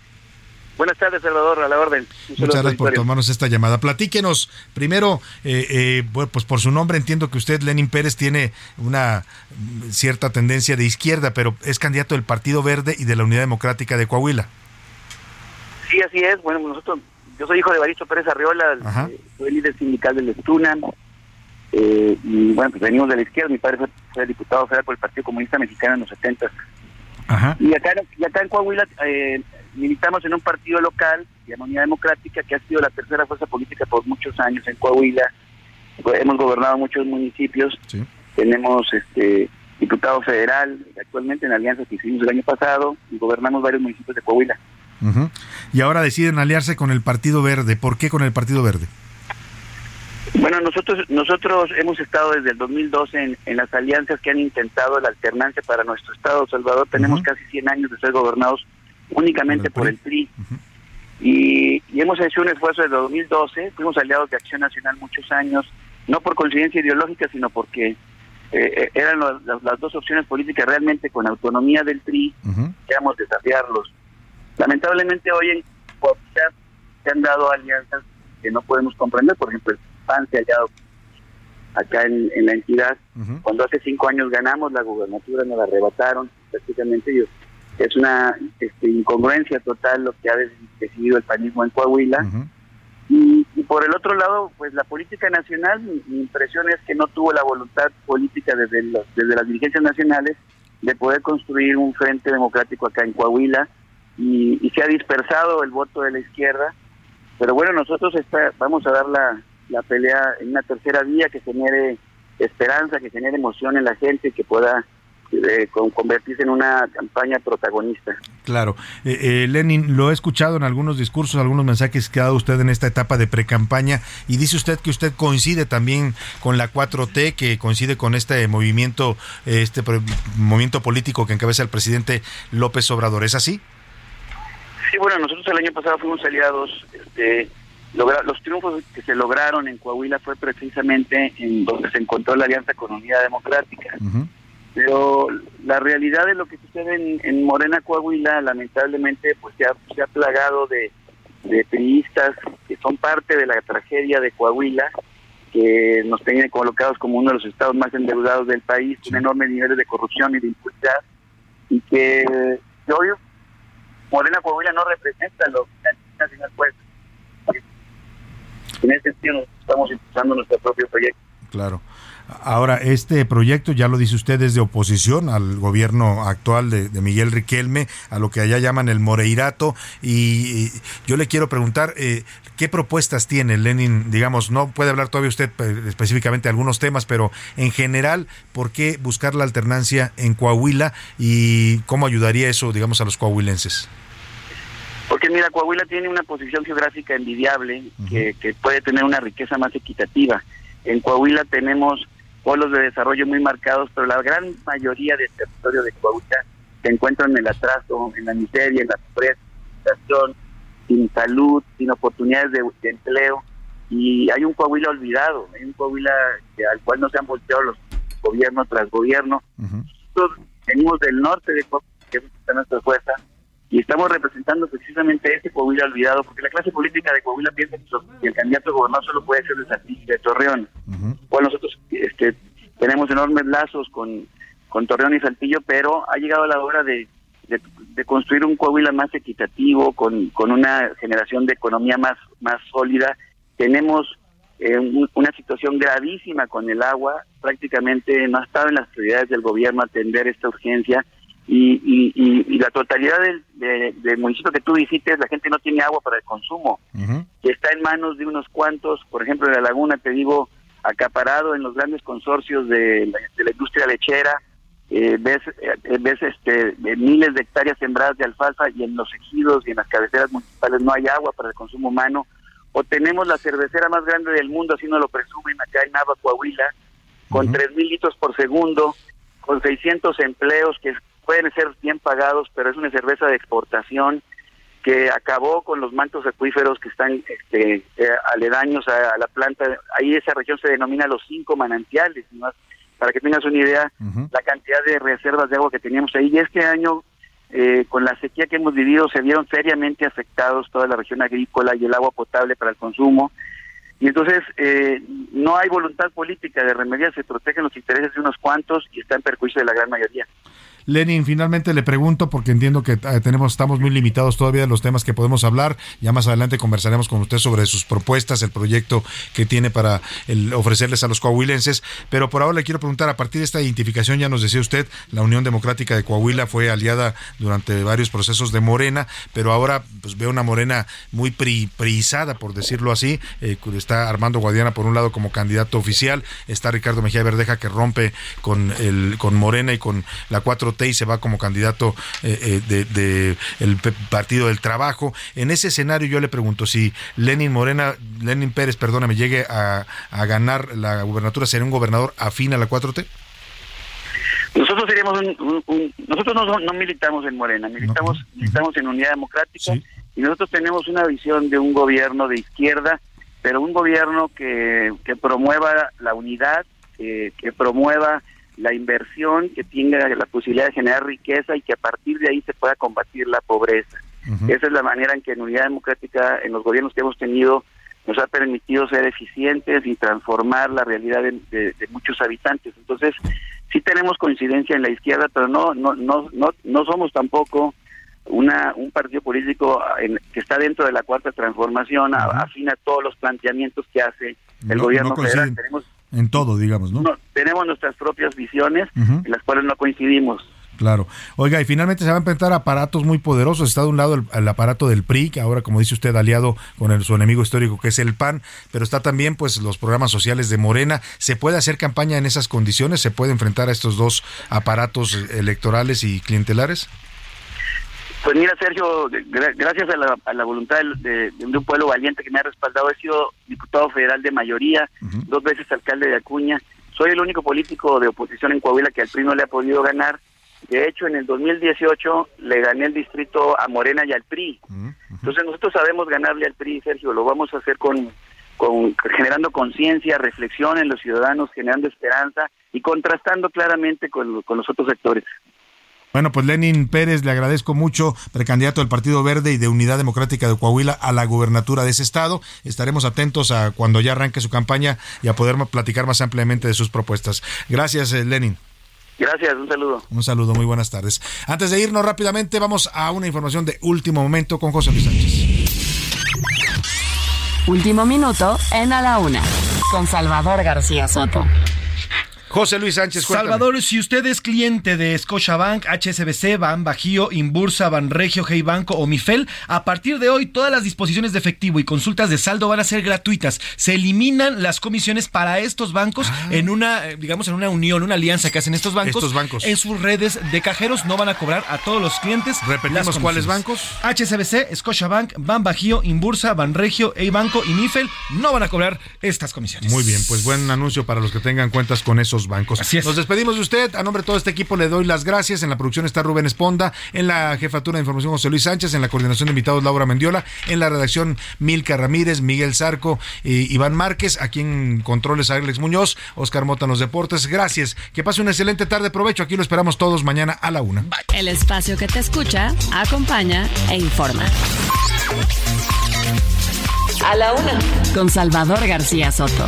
Buenas tardes, Salvador, a la orden. Muchas gracias por tomarnos esta llamada. Platíquenos, primero, eh, eh, pues por su nombre entiendo que usted, Lenin Pérez, tiene una cierta tendencia de izquierda, pero es candidato del Partido Verde y de la Unidad Democrática de Coahuila. Sí, así es. Bueno, nosotros, yo soy hijo de Baristo Pérez Arriola, soy líder sindical del Estuna. Eh, y bueno, pues venimos de la izquierda. Mi padre fue, diputado federal por el Partido Comunista Mexicano en los 70. Y acá, y acá en Coahuila eh, militamos en un partido local, Unidad Democrática, que ha sido la tercera fuerza política por muchos años en Coahuila. Hemos gobernado muchos municipios. Tenemos este diputado federal, actualmente en alianza que hicimos el año pasado, y gobernamos varios municipios de Coahuila. Y ahora deciden aliarse con el Partido Verde. ¿Por qué con el Partido Verde? Bueno, nosotros nosotros hemos estado desde el 2012 en, en las alianzas que han intentado la alternancia para nuestro estado, Salvador. Tenemos casi 100 años de ser gobernados únicamente por el PRI. y, y hemos hecho un esfuerzo desde 2012. Fuimos aliados de Acción Nacional muchos años, no por coincidencia ideológica, sino porque eh, eran lo- las, las dos opciones políticas realmente con autonomía del PRI, queríamos desafiarlos. Lamentablemente hoy en Coahuila se han dado alianzas que no podemos comprender, por ejemplo, el Ha hallado acá en, en la entidad. Cuando hace cinco años ganamos la gubernatura, nos la arrebataron prácticamente. y es una este, incongruencia total lo que ha decidido el panismo en Coahuila. y, y por el otro lado, pues la política nacional, mi, mi impresión es que no tuvo la voluntad política desde, los- desde las dirigencias nacionales de poder construir un frente democrático acá en Coahuila y, y se ha dispersado el voto de la izquierda. Pero bueno, nosotros está- vamos a dar la, la pelea en una tercera vía que genere esperanza, que genere emoción en la gente, que pueda eh, con- convertirse en una campaña protagonista. Claro. Eh, eh, Lenin, lo he escuchado en algunos discursos, algunos mensajes que ha dado usted en esta etapa de precampaña y dice usted que usted coincide también con la 4T, que coincide con este movimiento, eh, este movimiento político que encabeza el presidente López Obrador. ¿Es así? Sí, bueno, nosotros el año pasado fuimos aliados. Este, logra- los triunfos que se lograron en Coahuila fue precisamente en donde se encontró la Alianza con Unidad Democrática. Pero la realidad de lo que sucede en, en Morena, Coahuila, lamentablemente, pues se ha, se ha plagado de, de priistas que son parte de la tragedia de Coahuila, que nos tienen colocados como uno de los estados más endeudados del país, con enormes niveles de corrupción y de impunidad, y que, hoy Morena Coahuila no representa lo que la Nacional pues. En ese sentido, estamos impulsando nuestro propio proyecto. Claro. Ahora, este proyecto, ya lo dice usted, es de oposición al gobierno actual de, de Miguel Riquelme, a lo que allá llaman el Moreirato. Y, y yo le quiero preguntar, eh, ¿qué propuestas tiene Lenin? Digamos, no puede hablar todavía usted eh, específicamente de algunos temas, pero en general, ¿por qué buscar la alternancia en Coahuila y cómo ayudaría eso, digamos, a los coahuilenses? Porque mira, Coahuila tiene una posición geográfica envidiable que, que puede tener una riqueza más equitativa. En Coahuila tenemos polos de desarrollo muy marcados, pero la gran mayoría del territorio de Coahuila se encuentra en el atraso, en la miseria, en la pobreza, sin salud, sin oportunidades de, de empleo. Y hay un Coahuila olvidado, hay un Coahuila al cual no se han volteado los gobiernos tras gobierno. Nosotros venimos del norte de Coahuila, que es nuestra fuerza, y estamos representando precisamente ese Coahuila olvidado, porque la clase política de Coahuila piensa que el candidato a gobernador solo puede ser de Saltillo, de Torreón. Bueno, nosotros este, tenemos enormes lazos con, con Torreón y Saltillo, pero ha llegado la hora de, de, de construir un Coahuila más equitativo, con, con una generación de economía más, más sólida. Tenemos eh, un- una situación gravísima con el agua, prácticamente no ha estado en las prioridades del gobierno atender esta urgencia y, y, y- y la totalidad del, de- del municipio que tú visites, la gente no tiene agua para el consumo, que está en manos de unos cuantos, por ejemplo en la laguna, te digo, acaparado en los grandes consorcios de la, de la industria lechera, eh, ves, eh, ves este, de miles de hectáreas sembradas de alfalfa y en los ejidos y en las cabeceras municipales no hay agua para el consumo humano, o tenemos la cervecera más grande del mundo, así nos lo presumen acá en Nava, Coahuila, con tres mil litros por segundo, con 600 empleos que pueden ser bien pagados, pero es una cerveza de exportación que acabó con los mantos acuíferos que están este, eh, aledaños a, a la planta. Ahí esa región se denomina los cinco manantiales, ¿no? para que tengas una idea la cantidad de reservas de agua que teníamos ahí. Y este año, eh, con la sequía que hemos vivido, se vieron seriamente afectados toda la región agrícola y el agua potable para el consumo. Y entonces eh, no hay voluntad política de remediar, se protegen los intereses de unos cuantos y está en perjuicio de la gran mayoría. Lenin, finalmente le pregunto, porque entiendo que eh, tenemos, estamos muy limitados todavía de los temas que podemos hablar. Ya más adelante conversaremos con usted sobre sus propuestas, el proyecto que tiene para el, ofrecerles a los coahuilenses. Pero por ahora le quiero preguntar, a partir de esta identificación, ya nos decía usted, la Unión Democrática de Coahuila fue aliada durante varios procesos de Morena, pero ahora pues veo una Morena muy pri, por decirlo así. Eh, está Armando Guadiana por un lado como candidato oficial, está Ricardo Mejía Verdeja que rompe con el con Morena y con la 4T y se va como candidato eh, eh, de, de, el Partido del Trabajo. En ese escenario yo le pregunto si Lenin Morena, Lenin Pérez, perdóname, llegue a, a ganar la gubernatura, ¿sería un gobernador afín a la 4T? Nosotros seríamos un, un, nosotros no, no, militamos en Morena, militamos, militamos en Unidad Democrática sí. y nosotros tenemos una visión de un gobierno de izquierda, pero un gobierno que, que promueva la unidad, que promueva la inversión, que tenga la posibilidad de generar riqueza y que a partir de ahí se pueda combatir la pobreza. Uh -huh. Esa es la manera en que en Unidad Democrática, en los gobiernos que hemos tenido, nos ha permitido ser eficientes y transformar la realidad de, de, de muchos habitantes. Entonces, sí tenemos coincidencia en la izquierda, pero no no no no, no somos tampoco una un partido político en, que está dentro de la cuarta transformación, uh -huh. afina todos los planteamientos que hace el no, gobierno no federal. Tenemos en todo, digamos, ¿no? no tenemos nuestras propias visiones uh -huh. en las cuales no coincidimos. Claro. Oiga, y finalmente se van a enfrentar aparatos muy poderosos. Está de un lado el, el, aparato del PRI, que ahora, como dice usted, aliado con el, su enemigo histórico, que es el PAN, pero está también pues los programas sociales de Morena. ¿Se puede hacer campaña en esas condiciones? ¿Se puede enfrentar a estos dos aparatos electorales y clientelares? Pues mira, Sergio, gracias a la, a la voluntad de, de, un pueblo valiente que me ha respaldado, he sido diputado federal de mayoría, uh -huh. dos veces alcalde de Acuña. Soy el único político de oposición en Coahuila que al PRI no le ha podido ganar de hecho, en el 2018 le gané el distrito a Morena y al PRI. Uh -huh. Entonces nosotros sabemos ganarle al PRI, Sergio, lo vamos a hacer con, con generando conciencia, reflexión en los ciudadanos, generando esperanza y contrastando claramente con, con los otros sectores. Bueno, pues Lenin Pérez, le agradezco mucho, precandidato del Partido Verde y de Unidad Democrática de Coahuila a la gubernatura de ese estado. Estaremos atentos a cuando ya arranque su campaña y a poder platicar más ampliamente de sus propuestas. Gracias, eh, Lenin. Gracias, un saludo. Un saludo, muy buenas tardes. Antes de irnos rápidamente, vamos a una información de último momento con José Luis Sánchez. Último minuto en A la Una, con Salvador García Soto. José Luis Sánchez, cuéntame. Salvador, si usted es cliente de Scotiabank, HSBC, Ban Bajío, Inbursa, Banregio, Hey Banco o Mifel, a partir de hoy todas las disposiciones de efectivo y consultas de saldo van a ser gratuitas. Se eliminan las comisiones para estos bancos ah. en una, digamos, en una unión, una alianza que hacen estos bancos. Estos bancos. En sus redes de cajeros no van a cobrar a todos los clientes. Repetimos cuáles bancos. HSBC, Scotiabank, Ban Bajío, Inbursa, Banregio, Hey Banco y Mifel no van a cobrar estas comisiones. Muy bien, pues buen anuncio para los que tengan cuentas con esos bancos. Así es. Nos despedimos de usted. A nombre de todo este equipo le doy las gracias. En la producción está Rubén Esponda, en la jefatura de información José Luis Sánchez, en la coordinación de invitados Laura Mendiola, en la redacción Milka Ramírez, Miguel Zarco, eh, Iván Márquez, aquí en controles Alex Muñoz, Oscar Mota en los deportes. Gracias. Que pase una excelente tarde. Provecho. Aquí lo esperamos todos mañana a la una. El espacio que te escucha, acompaña e informa. A la una. Con Salvador García Soto.